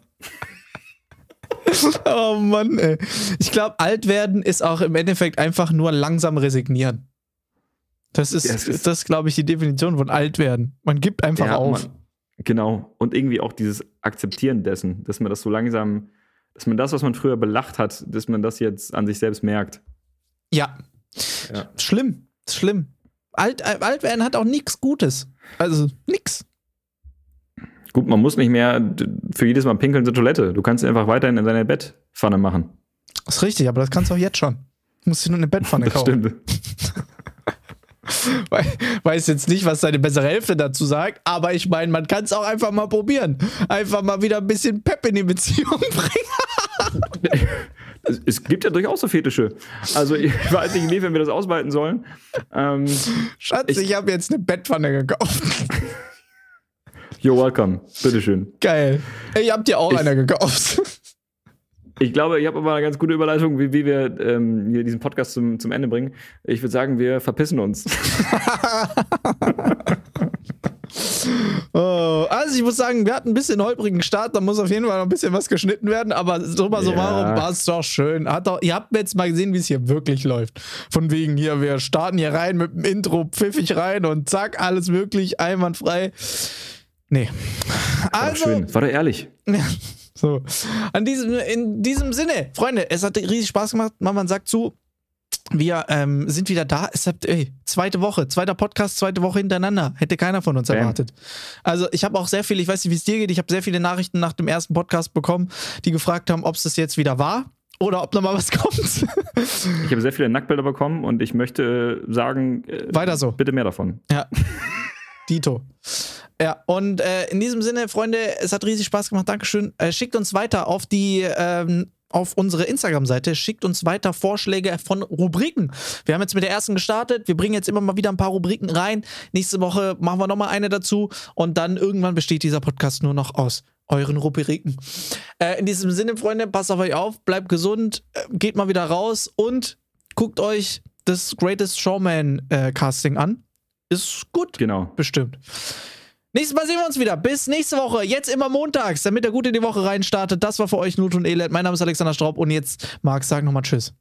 Oh Mann, ey. Ich glaube, alt werden ist auch im Endeffekt einfach nur langsam resignieren. Das ist, Ja, ist- das glaube ich, die Definition von alt werden. Man gibt einfach Ja, auf. man- genau. Und irgendwie auch dieses Akzeptieren dessen, dass man das so langsam, dass man das, was man früher belacht hat, dass man das jetzt an sich selbst merkt. Ja. Ja. Schlimm. Schlimm. Alt, äh, alt werden hat auch nichts Gutes. Also nix. Gut, man muss nicht mehr für jedes Mal pinkeln zur Toilette. Du kannst einfach weiterhin in deine Bettpfanne machen. Ist richtig, aber das kannst du auch jetzt schon. Du musst dir nur eine Bettpfanne Das kaufen. stimmt. Wei- Weiß jetzt nicht, was deine bessere Hälfte dazu sagt, aber ich meine, man kann es auch einfach mal probieren. Einfach mal wieder ein bisschen Pep in die Beziehung bringen. Es, es gibt ja durchaus so Fetische. Also ich weiß nicht, inwiefern wir das ausweiten sollen. Ähm, Schatz, ich, Ich- habe jetzt eine Bettpfanne gekauft. You're welcome. Bitteschön. Geil. Ich hab dir auch Ich- einer gekauft. Ich glaube, ich habe aber eine ganz gute Überleitung, wie, wie wir ähm, hier diesen Podcast zum, zum Ende bringen. Ich würde sagen, wir verpissen uns. Oh, also ich muss sagen, wir hatten ein bisschen holprigen Start, da muss auf jeden Fall noch ein bisschen was geschnitten werden, aber summa summarum Ja. war es doch schön. Hat doch, ihr habt jetzt mal gesehen, wie es hier wirklich läuft. Von wegen hier, wir starten hier rein mit dem Intro, pfiffig rein und zack, alles wirklich einwandfrei. Nee. War Also, schön. War doch ehrlich. So. An diesem, in diesem Sinne, Freunde, es hat riesig Spaß gemacht. Mama sagt zu, wir ähm, sind wieder da. Es hat, ey, zweite Woche, zweiter Podcast, zweite Woche hintereinander. Hätte keiner von uns Bam. erwartet. Also ich habe auch sehr viele, ich weiß nicht, wie es dir geht, ich habe sehr viele Nachrichten nach dem ersten Podcast bekommen, die gefragt haben, ob es das jetzt wieder war oder ob noch mal was kommt. Ich habe sehr viele Nacktbilder bekommen und ich möchte sagen, äh, Weiter so. bitte mehr davon. Ja. Dito. Ja, und äh, in diesem Sinne, Freunde, es hat riesig Spaß gemacht. Dankeschön. Äh, schickt uns weiter auf die. Ähm, auf unsere Instagram-Seite, schickt uns weiter Vorschläge von Rubriken. Wir haben jetzt mit der ersten gestartet, wir bringen jetzt immer mal wieder ein paar Rubriken rein. Nächste Woche machen wir nochmal eine dazu und dann irgendwann besteht dieser Podcast nur noch aus euren Rubriken. Äh, in diesem Sinne, Freunde, passt auf euch auf, bleibt gesund, äh, geht mal wieder raus und guckt euch das Greatest Showman äh, Casting an. Ist gut. Genau. Bestimmt. Nächstes Mal sehen wir uns wieder. Bis nächste Woche. Jetzt immer montags, damit der gut in die Woche reinstartet. Das war für euch Not und Elend. Mein Name ist Alexander Straub und jetzt, Marc, sag nochmal Tschüss.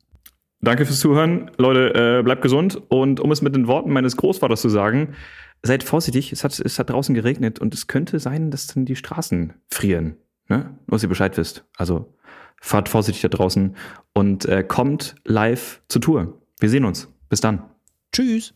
Danke fürs Zuhören. Leute, äh, bleibt gesund. Und um es mit den Worten meines Großvaters zu sagen, seid vorsichtig. Es hat, es hat draußen geregnet und es könnte sein, dass dann die Straßen frieren. Ne? Nur, dass ihr Bescheid wisst. Also fahrt vorsichtig da draußen und äh, kommt live zur Tour. Wir sehen uns. Bis dann. Tschüss.